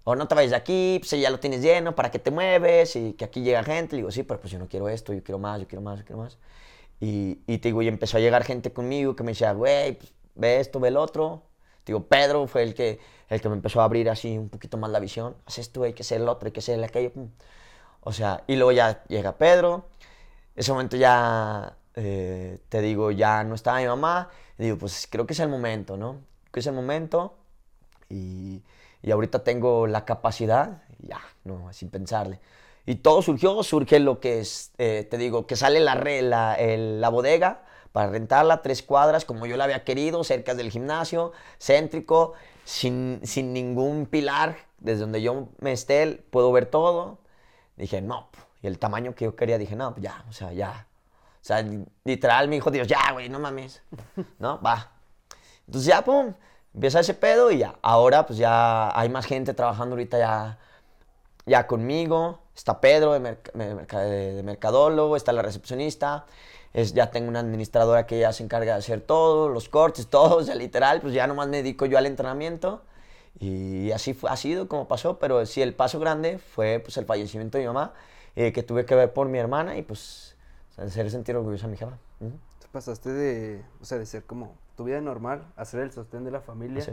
O no te vayas de aquí, pues ya lo tienes lleno, ¿para qué te mueves? Y que aquí llega gente. Le digo, sí, pero pues yo no quiero esto, yo quiero más, yo quiero más, yo quiero más. Y, y te digo, y empezó a llegar gente conmigo que me decía, güey, pues ve esto, ve el otro. Digo, Pedro fue el que, el que me empezó a abrir así un poquito más la visión. Haz esto, hay que ser el otro, hay que ser el aquello. O sea, y luego ya llega Pedro. Ese momento ya, eh, te digo, ya no estaba mi mamá. Y digo, pues creo que es el momento, ¿no? Que es el momento. Y, y ahorita tengo la capacidad, ya, no, sin pensarle. Y todo surgió, surge lo que es, eh, te digo, que sale la, la, la bodega para rentarla tres cuadras como yo la había querido, cerca del gimnasio, céntrico, sin, sin ningún pilar, desde donde yo me esté, puedo ver todo. Dije, no, y el tamaño que yo quería, dije, no, ya, o sea, ya. O sea, literal me dijo Dios, ya, güey, no mames. [LAUGHS] ¿No? Va. Entonces ya, pum, empieza ese pedo y ya. Ahora, pues ya hay más gente trabajando ahorita ya, ya conmigo. Está Pedro de, de Mercadólogo, está la recepcionista, ya tengo una administradora que ya se encarga de hacer todo, los cortes, [LAUGHS] todo, o sea, literal, pues ya nomás me dedico yo al entrenamiento. Y así fue, ha sido como pasó, pero sí, el paso grande fue pues el fallecimiento de mi mamá, eh, que tuve que ver por mi hermana y pues hacer sentir orgullosa a mi jefa. Pasaste de, o sea, de ser como tu vida normal, a ser el sostén de la familia.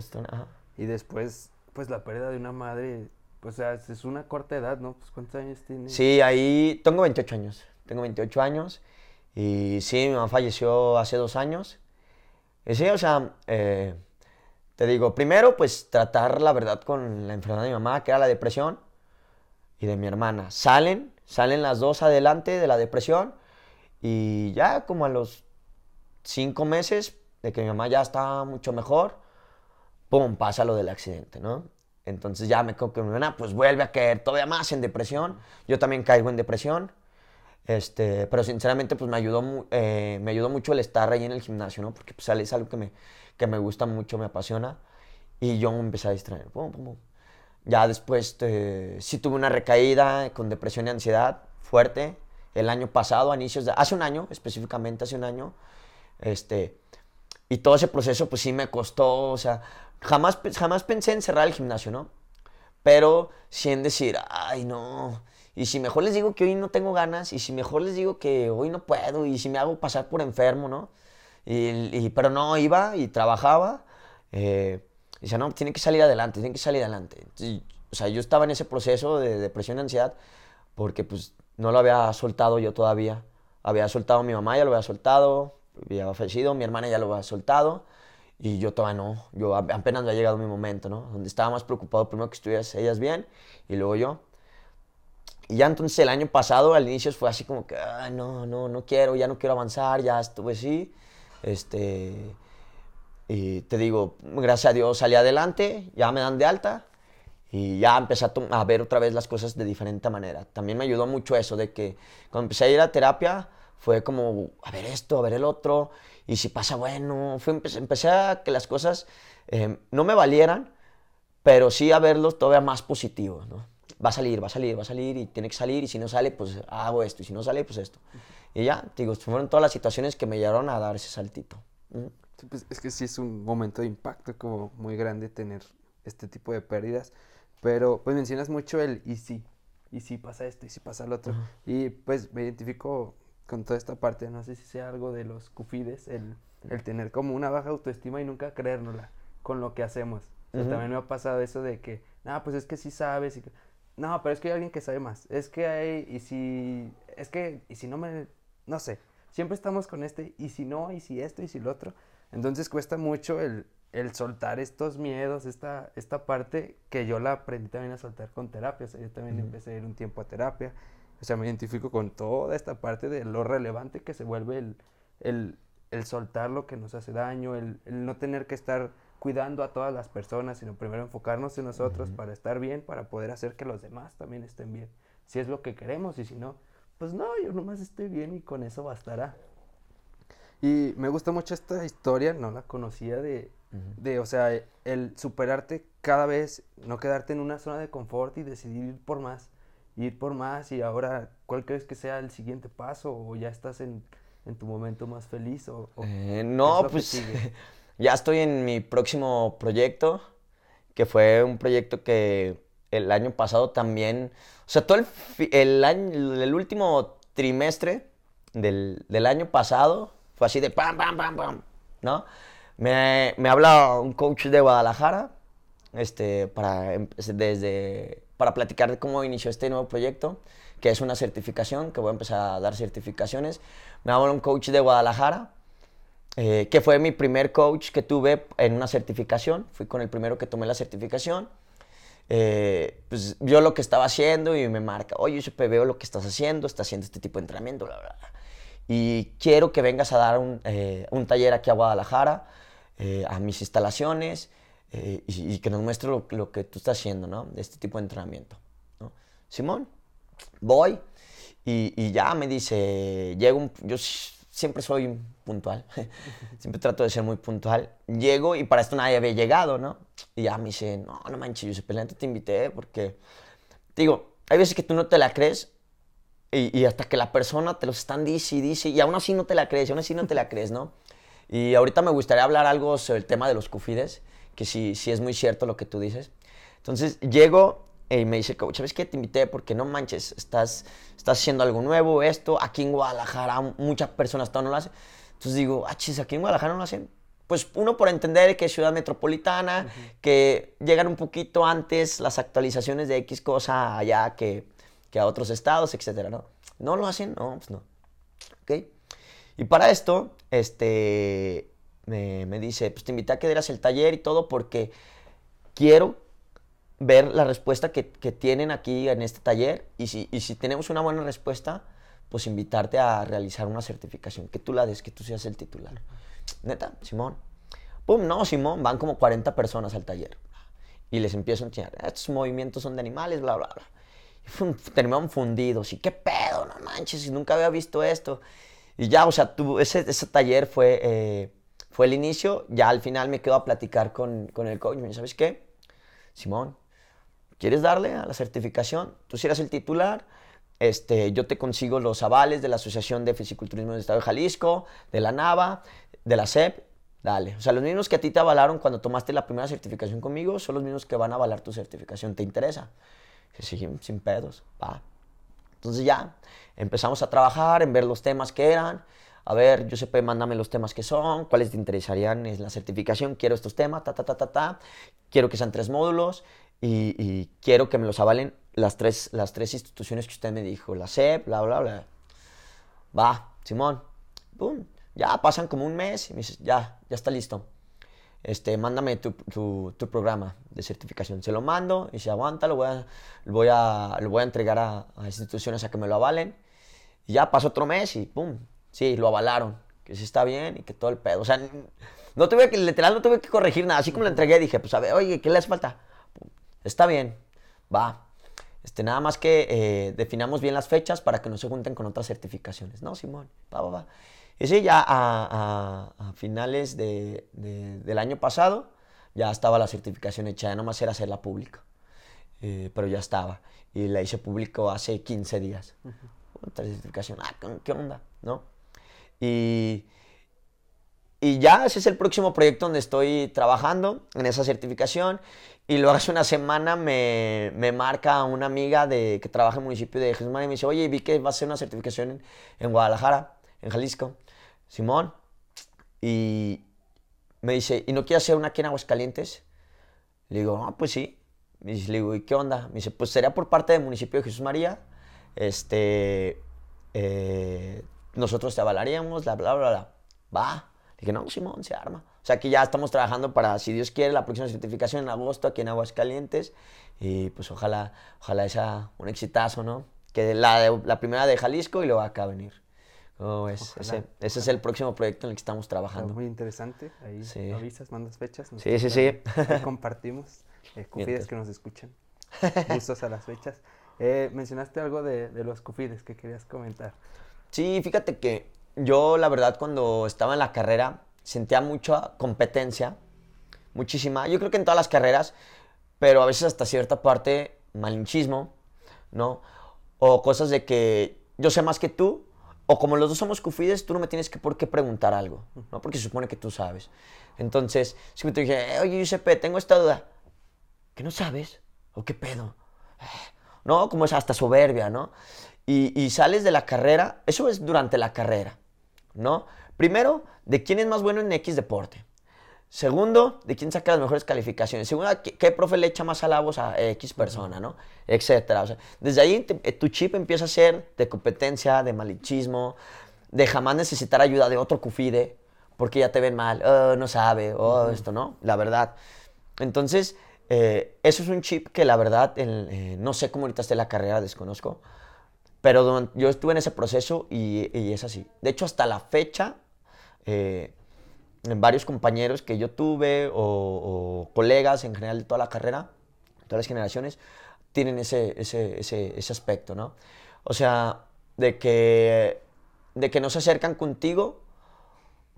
Y después, pues la pérdida de una madre, pues o sea, es una corta edad, ¿no? Pues ¿cuántos años tienes? Sí, ahí tengo 28 años. Tengo 28 años. Y sí, mi mamá falleció hace dos años. Y sí, o sea, eh, te digo, primero, pues tratar la verdad con la enfermedad de mi mamá, que era la depresión, y de mi hermana. Salen, salen las dos adelante de la depresión, y ya como a los cinco meses de que mi mamá ya estaba mucho mejor, pum, pasa lo del accidente, ¿no? Entonces ya me creo que mi hermana pues vuelve a caer todavía más en depresión. Yo también caigo en depresión. Este, pero sinceramente pues me ayudó, eh, me ayudó mucho el estar ahí en el gimnasio, ¿no? Porque pues es algo que me, que me gusta mucho, me apasiona. Y yo me empecé a distraer. Ya después este, sí tuve una recaída con depresión y ansiedad fuerte el año pasado, a inicios de, hace un año, específicamente hace un año. Este, y todo ese proceso pues sí me costó, o sea, jamás, jamás pensé en cerrar el gimnasio, ¿no? Pero sí en decir, ay no, y si mejor les digo que hoy no tengo ganas, y si mejor les digo que hoy no puedo, y si me hago pasar por enfermo, ¿no? Y, pero no, iba y trabajaba. Eh, y decía, no, tiene que salir adelante, tiene que salir adelante. o sea, yo estaba en ese proceso de depresión y ansiedad porque pues no lo había soltado yo todavía. Había soltado mi mamá, ya lo había soltado, había fallecido, mi hermana ya lo había soltado. Y yo todavía no, yo apenas me ha llegado mi momento, ¿no? Donde estaba más preocupado primero que estuvieran ellas bien y luego yo. Y ya entonces el año pasado, al inicio fue así como que, no, no, no quiero, ya no quiero avanzar, ya estuve así. Este, y te digo, gracias a Dios salí adelante, ya me dan de alta y ya empecé a, ver otra vez las cosas de diferente manera. También me ayudó mucho eso de que cuando empecé a ir a terapia fue como, a ver esto, a ver el otro, y si pasa bueno, fue, empecé, a que las cosas eh, no me valieran, pero sí a verlos todavía más positivos, ¿no? Va a salir, va a salir, va a salir y tiene que salir y si no sale, pues hago esto y si no sale, pues esto. Y ya, digo, fueron todas las situaciones que me llevaron a dar ese saltito. Pues, es que sí es un momento de impacto como muy grande tener este tipo de pérdidas, pero pues mencionas mucho el y sí, y si pasa esto, y si pasa lo otro. Y pues me identifico con toda esta parte, no sé si sea algo de los cufides, el, el tener como una baja autoestima y nunca creérnosla con lo que hacemos. también me ha pasado eso de que, no, pues es que sí sabes, y no, pero es que hay alguien que sabe más, es que hay, y si, es que, y si no me no sé, siempre estamos con este, y si no, y si esto, y si lo otro. Entonces cuesta mucho el, el soltar estos miedos, esta, esta parte que yo la aprendí también a soltar con terapia. O sea, yo también empecé a ir un tiempo a terapia. O sea, me identifico con toda esta parte de lo relevante que se vuelve el, el, el soltar lo que nos hace daño, el, el, no tener que estar cuidando a todas las personas, sino primero enfocarnos en nosotros para estar bien, para poder hacer que los demás también estén bien. Si es lo que queremos y si no, pues no, yo nomás estoy bien y con eso bastará. Y me gusta mucho esta historia, no la conocía de, de, o sea, el superarte cada vez, no quedarte en una zona de confort y decidir ir por más, ir por más y ahora, ¿cuál crees que sea el siguiente paso o ya estás en, en tu momento más feliz? O, eh, no, pues [LAUGHS] ya estoy en mi próximo proyecto, que fue un proyecto que el año pasado también, o sea, todo el, el, año, el último trimestre del, del, año pasado fue así de pam, pam, pam, pam, ¿no? Me, me habla un coach de Guadalajara, este, para, desde, para platicar cómo inició este nuevo proyecto, que es una certificación, que voy a empezar a dar certificaciones. Me habla un coach de Guadalajara, eh, que fue mi primer coach que tuve en una certificación, fui con el primero que tomé la certificación eh, pues vio lo que estaba haciendo y me marca, oye, yo veo lo que estás haciendo, estás haciendo este tipo de entrenamiento, bla, bla. Y quiero que vengas a dar un, eh, un taller aquí a Guadalajara, eh, a mis instalaciones, y, que nos muestre lo, que tú estás haciendo, ¿no? De este tipo de entrenamiento. ¿no? Simón, voy, y, ya me dice, llego, yo siempre soy puntual, [LAUGHS] siempre trato de ser muy puntual. Llego y para esto nadie había llegado, ¿no? Y ya me dice, no, no manches, yo la te invité porque, digo, hay veces que tú no te la crees y, hasta que la persona te lo están dice y dice y aún así no te la crees, aún así no te la crees, ¿no? Y ahorita me gustaría hablar algo sobre el tema de los cufides, que sí, sí es muy cierto lo que tú dices. Entonces llego y me dice, coach, ¿sabes qué? Te invité porque no manches, estás, estás haciendo algo nuevo, esto, aquí en Guadalajara muchas personas todavía no lo hacen. Entonces digo, ah, chis, aquí en Guadalajara no lo hacen. Pues uno por entender que es ciudad metropolitana, que llegan un poquito antes las actualizaciones de X cosa allá que, que a otros estados, etcétera, ¿no? ¿No lo hacen? No, pues no. ¿Ok? Y para esto, este, me, me dice, pues te invité a que dieras el taller y todo porque quiero ver la respuesta que, tienen aquí en este taller y si, si tenemos una buena respuesta, pues invitarte a realizar una certificación, que tú la des, que tú seas el titular. Neta, Simón. Pum, no, Simón, van como 40 personas al taller. Y les empiezo a enseñar, estos movimientos son de animales, bla, bla, bla. Y terminaron fundidos. ¿Y qué pedo? No manches, nunca había visto esto. Y ya, o sea, ese, ese taller fue, eh, fue el inicio. Ya al final me quedo a platicar con, con el coach. Me ¿sabes qué? Simón, ¿quieres darle a la certificación? Tú si eres el titular, este, yo te consigo los avales de la Asociación de Fisiculturismo del Estado de Jalisco, de la NAVA, de la SEP, dale. O sea, los mismos que a ti te avalaron cuando tomaste la primera certificación conmigo son los mismos que van a avalar tu certificación. ¿Te interesa? Sí, sin pedos, va. Entonces ya empezamos a trabajar en ver los temas que eran. A ver, Giuseppe, mándame los temas que son, cuáles te interesarían en la certificación. Quiero estos temas, ta, ta, ta, ta, ta. Quiero que sean tres módulos y, quiero que me los avalen las tres, las tres instituciones que usted me dijo, la SEP, bla, bla, bla. Va, Simón, pum, ya pasan como un mes y me dices, ya, ya está listo. Este, mándame tu, tu, programa de certificación. Se lo mando y se aguanta, lo voy a, lo voy a, lo voy a entregar a, a, instituciones a que me lo avalen. Y ya pasó otro mes y pum, sí, lo avalaron, que sí está bien y que todo el pedo. O sea, no tuve que, literal, no tuve que corregir nada. Así como lo entregué, dije, pues a ver, oye, ¿qué le hace falta? Está bien, va. Este, nada más que eh, definamos bien las fechas para que no se junten con otras certificaciones. No, Simón, va, va, va. Y sí, ya a, finales de, del año pasado ya estaba la certificación hecha, ya nomás era hacerla pública. Eh, pero ya estaba. Y la hice público hace 15 días. Otra certificación, ah, ¿qué onda? ¿No? Y, y ya ese es el próximo proyecto donde estoy trabajando en esa certificación. Y luego hace una semana me, me marca una amiga de, que trabaja en el municipio de Jesús María y me dice, oye, vi que va a hacer una certificación en, en Guadalajara, en Jalisco. Simón. Y me dice, ¿y no quieres hacer una aquí en Aguascalientes? Le digo, ah, pues sí. le digo, ¿y qué onda? Me dice, pues sería por parte del municipio de Jesús María. Este, eh, nosotros te avalaríamos, bla, bla, bla, bla. Va. Le dije, no, Simón, se arma. O sea, aquí ya estamos trabajando para, si Dios quiere, la próxima certificación en agosto aquí en Aguascalientes. Y pues ojalá, ojalá sea un exitazo, ¿no? Que la, la primera de Jalisco y luego acá venir. Oh, ese, ese, es el próximo proyecto en el que estamos trabajando. Muy interesante. Ahí avisas, mandas fechas. Sí, sí, sí. compartimos. Eh, [LAUGHS] cufides que nos escuchan. [LAUGHS] Gustos a las fechas. Eh, mencionaste algo de, de, los cufides que querías comentar. Sí, fíjate que yo, la verdad, cuando estaba en la carrera, sentía mucha competencia. Muchísima. Yo creo que en todas las carreras, pero a veces hasta cierta parte malinchismo, ¿no? O cosas de que yo sé más que tú o como los dos somos cufides, tú no me tienes que por qué preguntar algo, ¿no? Porque se supone que tú sabes. Entonces, si me te dije, oye, Giuseppe, tengo esta duda. ¿Que no sabes? ¿O qué pedo? ¿No? Como es hasta soberbia, ¿no? Y, y sales de la carrera, eso es durante la carrera, ¿no? Primero, de quién es más bueno en X deporte. Segundo, de quién saca las mejores calificaciones. Segundo, ¿qué, profe le echa más halagos a X persona, ¿no? Etcétera. desde ahí eh, tu chip empieza a ser de competencia, de malichismo, de jamás necesitar ayuda de otro cufide, porque ya te ven mal, oh, no sabe, oh, esto, ¿no? La verdad. Entonces, eh, eso es un chip que la verdad, eh, no sé cómo ahorita esté la carrera, desconozco, pero yo estuve en ese proceso y, y es así. De hecho, hasta la fecha, varios compañeros que yo tuve o, colegas en general de toda la carrera, todas las generaciones, tienen ese, ese, ese, ese, aspecto, ¿no? O sea, de que, de que no se acercan contigo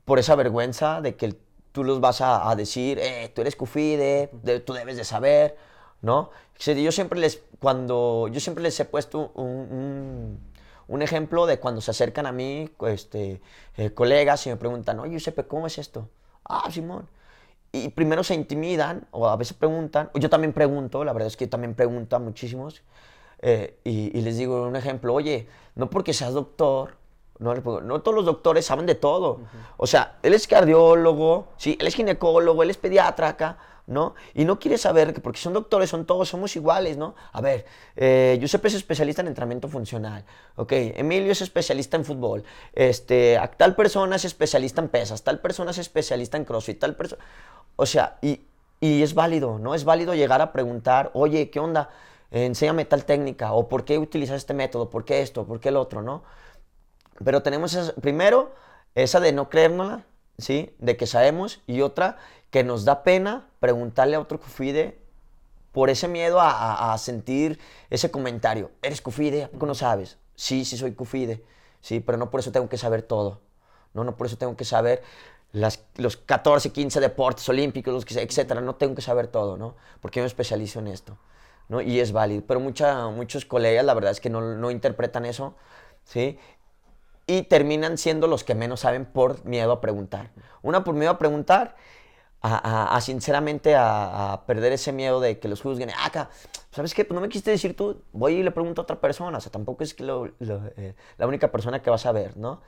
por esa vergüenza de que tú los vas a, decir, eh, tú eres cufide, tú debes de saber, ¿no? Yo siempre les, cuando, yo siempre les he puesto un ejemplo de cuando se acercan a mí este, eh, colegas y me preguntan, oye, Giuseppe, ¿cómo es esto? Ah, Simón. Y primero se intimidan o a veces preguntan, o yo también pregunto, la verdad es que también pregunto a muchísimos, eh, y, les digo un ejemplo, oye, no porque seas doctor, no, no todos los doctores saben de todo. O sea, él es cardiólogo, sí, él es ginecólogo, él es pediatra acá, ¿no? Y no quiere saber que porque son doctores, son todos, somos iguales, ¿no? A ver, eh, Giuseppe es especialista en entrenamiento funcional, ¿ok? Emilio es especialista en fútbol, este, tal persona es especialista en pesas, tal persona es especialista en crossfit, tal persona... O sea, y, y es válido, ¿no? Es válido llegar a preguntar, oye, ¿qué onda? enséñame tal técnica, o por qué utilizas este método, por qué esto, por qué el otro, ¿no? Pero tenemos primero esa de no creérnosla, ¿sí? De que sabemos, y otra que nos da pena preguntarle a otro cufide por ese miedo a, sentir ese comentario. ¿Eres cufide? ¿A poco no sabes? Sí, sí soy cufide, sí, pero no por eso tengo que saber todo. No, no por eso tengo que saber las, los 14, 15 deportes olímpicos, etcétera. No tengo que saber todo, ¿no? Porque yo me especializo en esto, ¿no? Y es válido. Pero mucha, muchos colegas, la verdad es que no, no interpretan eso, ¿sí? Y terminan siendo los que menos saben por miedo a preguntar. Una por miedo a preguntar, a, a, sinceramente a, perder ese miedo de que los juzguen. Ah, acá, ¿sabes qué? Pues no me quisiste decir tú, voy y le pregunto a otra persona. O sea, tampoco es que lo, eh, la única persona que vas a ver, ¿no?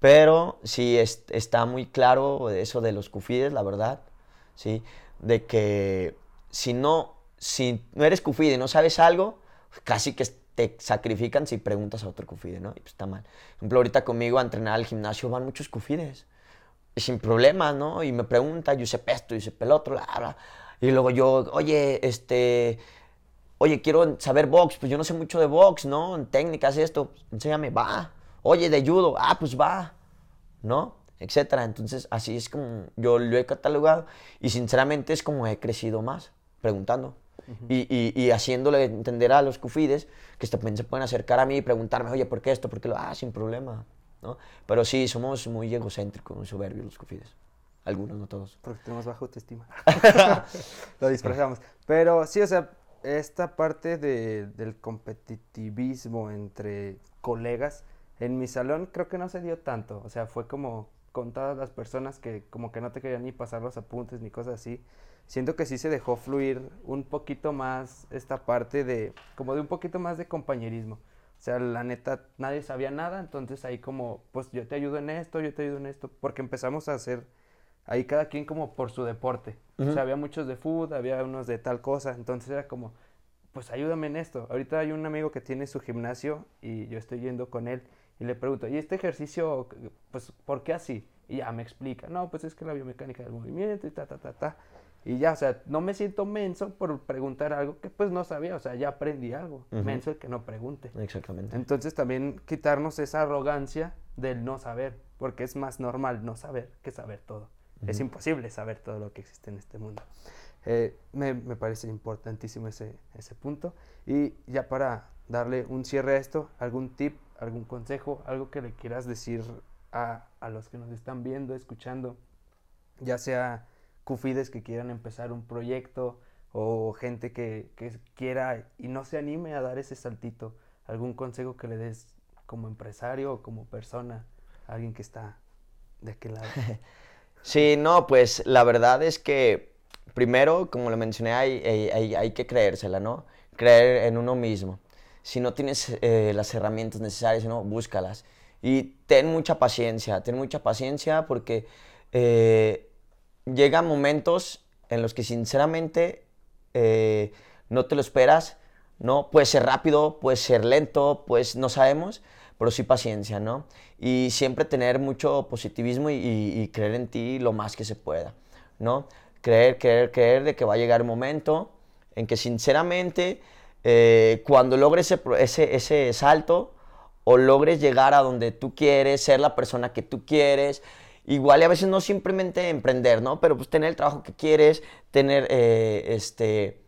Pero sí está muy claro eso de los cufides, la verdad, ¿sí? De que si no, si no eres cufide y no sabes algo, casi que te sacrifican si preguntas a otro cufide, ¿no? Y pues está mal. Por ejemplo, ahorita conmigo a entrenar al gimnasio van muchos cufides. Sin problemas, ¿no? Y me pregunta, yo sé esto, yo sé el otro, bla, bla. Y luego yo, oye, este, oye, quiero saber box, pues yo no sé mucho de box, ¿no? En técnicas, esto, enséñame, va Oye, de judo, ah, pues va, ¿no? Etcétera. Entonces, así es como yo lo he catalogado y sinceramente es como he crecido más, preguntando. y, y, y, haciéndole entender a los cufides que también se pueden acercar a mí y preguntarme, oye, ¿por qué esto? ¿Por qué lo? Ah, sin problema, ¿no? Pero sí, somos muy egocéntricos, muy soberbios los cufides. Algunos, no todos. Porque tenemos baja autoestima. [LAUGHS] lo disfrazamos. Pero sí, o sea, esta parte de, del competitivismo entre colegas en mi salón creo que no se dio tanto, o sea, fue como con todas las personas que como que no te querían ni pasar los apuntes ni cosas así. Siento que sí se dejó fluir un poquito más esta parte de, como de un poquito más de compañerismo. O sea, la neta, nadie sabía nada, entonces ahí como, pues yo te ayudo en esto, yo te ayudo en esto, porque empezamos a hacer ahí cada quien como por su deporte. O sea, había muchos de fútbol, había unos de tal cosa, entonces era como, pues ayúdame en esto. Ahorita hay un amigo que tiene su gimnasio y yo estoy yendo con él y le pregunto, ¿y este ejercicio, pues, por qué así? Y ya me explica, no, pues es que la biomecánica del movimiento y ta, ta, ta, ta. Y ya, o sea, no me siento menso por preguntar algo que pues no sabía, o sea, ya aprendí algo. Menso el que no pregunte. Exactamente. Entonces también quitarnos esa arrogancia del no saber, porque es más normal no saber que saber todo. Es imposible saber todo lo que existe en este mundo. Eh, me, me, parece importantísimo ese, ese punto. Y ya para darle un cierre a esto, algún tip algún consejo, algo que le quieras decir a, a los que nos están viendo, escuchando, ya sea cufides que quieran empezar un proyecto o gente que, quiera y no se anime a dar ese saltito, algún consejo que le des como empresario o como persona, alguien que está de aquel lado. [LAUGHS] Sí, no, pues la verdad es que primero, como lo mencioné, hay, hay, hay que creérsela, ¿no? Creer en uno mismo si no tienes eh, las herramientas necesarias, ¿no? búscalas. Y ten mucha paciencia, ten mucha paciencia porque eh, llegan momentos en los que sinceramente eh, no te lo esperas, ¿no? Puede ser rápido, puede ser lento, pues no sabemos, pero sí paciencia, ¿no? Y siempre tener mucho positivismo y, creer en ti lo más que se pueda, ¿no? Creer, creer, creer de que va a llegar un momento en que sinceramente eh, cuando logres ese, ese, salto o logres llegar a donde tú quieres, ser la persona que tú quieres, igual y a veces no simplemente emprender, ¿no? Pero pues tener el trabajo que quieres, tener eh, este,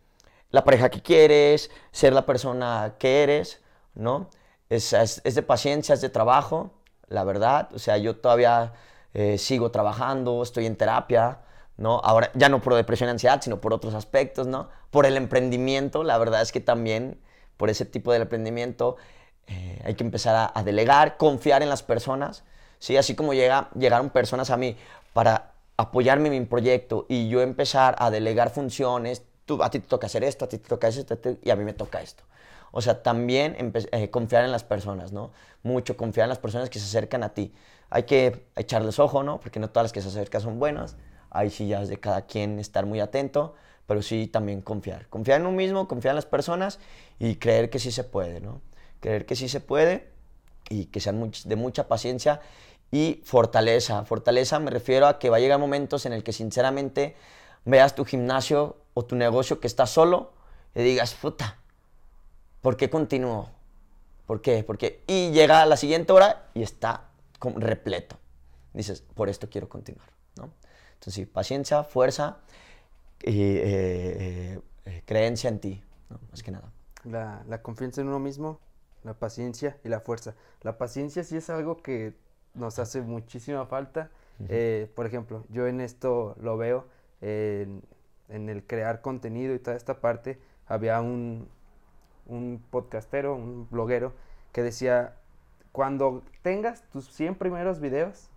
la pareja que quieres, ser la persona que eres, ¿no? Es, es, de paciencia, es de trabajo, la verdad. O sea, yo todavía eh, sigo trabajando, estoy en terapia, ¿no? Ahora ya no por depresión y ansiedad, sino por otros aspectos, ¿no? Por el emprendimiento, la verdad es que también por ese tipo de emprendimiento eh, hay que empezar a, delegar, confiar en las personas, ¿sí? Así como llega, llegaron personas a mí para apoyarme en mi proyecto y yo empezar a delegar funciones, tú, a ti te toca hacer esto, a ti te toca esto y a mí me toca esto. O sea, también eh, confiar en las personas, ¿no? Mucho confiar en las personas que se acercan a ti. Hay que echarles ojo, ¿no? Porque no todas las que se acercan son buenas ahí sí ya es de cada quien estar muy atento, pero sí también confiar. Confiar en uno mismo, confiar en las personas y creer que sí se puede, ¿no? Creer que sí se puede y que sean de mucha paciencia y fortaleza. Fortaleza me refiero a que va a llegar momentos en el que sinceramente veas tu gimnasio o tu negocio que está solo y digas, puta, ¿por qué continúo? ¿Por qué? Porque y llega la siguiente hora y está repleto. Dices, por esto quiero continuar, ¿no? Entonces, sí, paciencia, fuerza y eh, eh, eh, creencia en ti, más que nada. La, la, confianza en uno mismo, la paciencia y la fuerza. La paciencia sí es algo que nos hace muchísima falta. Eh, por ejemplo, yo en esto lo veo, en, en el crear contenido y toda esta parte, había un, un podcastero, un bloguero, que decía, cuando tengas tus 100 primeros videos,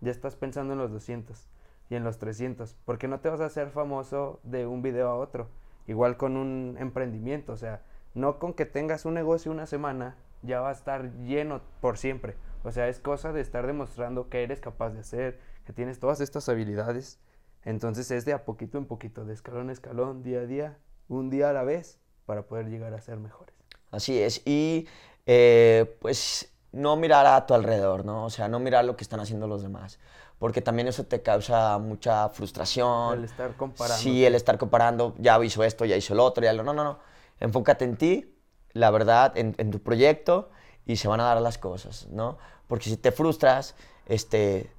ya estás pensando en los 200 y en los 300, porque no te vas a hacer famoso de un video a otro. Igual con un emprendimiento, o sea, no con que tengas un negocio una semana, ya va a estar lleno por siempre. O sea, es cosa de estar demostrando que eres capaz de hacer, que tienes todas estas habilidades. Entonces es de a poquito en poquito, de escalón a escalón, día a día, un día a la vez, para poder llegar a ser mejores. Así es. Y eh, pues no mirar a tu alrededor, ¿no? O sea, no mirar lo que están haciendo los demás. Porque también eso te causa mucha frustración. El estar comparando. Sí, el estar comparando, ya hizo esto, ya hizo el otro, ya lo... No, no, no. Enfócate en ti, la verdad, en, en tu proyecto y se van a dar las cosas, ¿no? Porque si te frustras, este,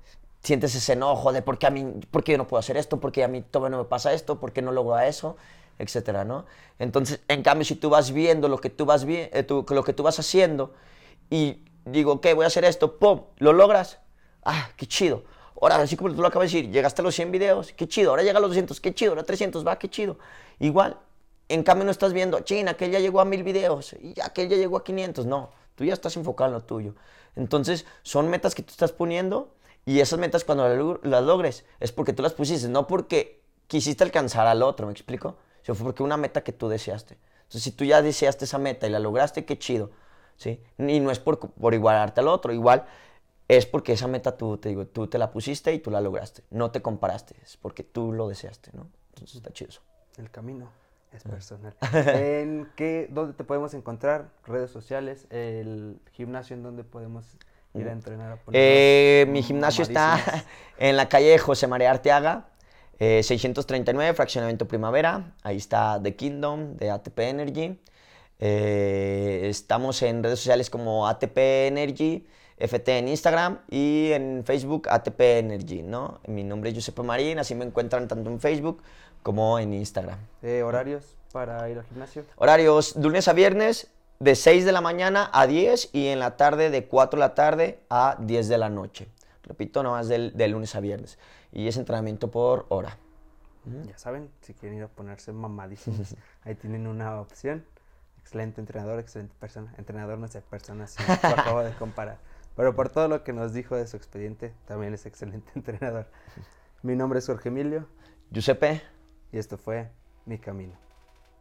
sientes ese enojo de por qué a mí, por qué yo no puedo hacer esto, por qué a mí todavía no me pasa esto, por qué no logro eso, etcétera, ¿no? Entonces, en cambio, si tú vas viendo lo que tú vas, vi eh, tú, lo que tú vas haciendo y digo, ok, voy a hacer esto, ¡pum! ¿Lo logras? ¡Ah, qué chido! Ahora, así como tú lo acabas de decir, llegaste a los 100 videos, qué chido. Ahora llega a los 200, qué chido. Ahora 300, va, qué chido. Igual, en cambio no estás viendo, china, aquel ya llegó a 1000 videos y aquel ya llegó a 500. No, tú ya estás enfocado en lo tuyo. Entonces, son metas que tú estás poniendo y esas metas cuando las logres es porque tú las pusiste, no porque quisiste alcanzar al otro, ¿me explico? Sino fue porque una meta que tú deseaste. Entonces, si tú ya deseaste esa meta y la lograste, qué chido, ¿sí? Y no es por, por igualarte al otro, igual es porque esa meta tú te, digo, tú te la pusiste y tú la lograste. No te comparaste, es porque tú lo deseaste, ¿no? Entonces está chido eso. El camino es personal. [LAUGHS] ¿En qué, dónde te podemos encontrar? Redes sociales, el gimnasio en donde podemos ir a entrenar. A eh, mi gimnasio está [LAUGHS] en la calle José María Arteaga, eh, 639, fraccionamiento Primavera. Ahí está The Kingdom de ATP Energy. Eh, estamos en redes sociales como ATP Energy. FT en Instagram y en Facebook ATP Energy, ¿no? Mi nombre es Giuseppe Marín, así me encuentran tanto en Facebook como en Instagram. Eh, ¿Horarios para ir al gimnasio? Horarios lunes a viernes de 6 de la mañana a 10 y en la tarde de 4 de la tarde a 10 de la noche. Repito, nomás del, de lunes a viernes. Y es entrenamiento por hora. Ya saben, si quieren ir a ponerse mamadísimos, [LAUGHS] ahí tienen una opción. Excelente entrenador, excelente persona. Entrenador no sé, persona, sí, [LAUGHS] lo acabo de comparar. Pero por todo lo que nos dijo de su expediente, también es excelente [LAUGHS] entrenador. Mi nombre es Jorge Emilio. Giuseppe. Y esto fue Mi Camino.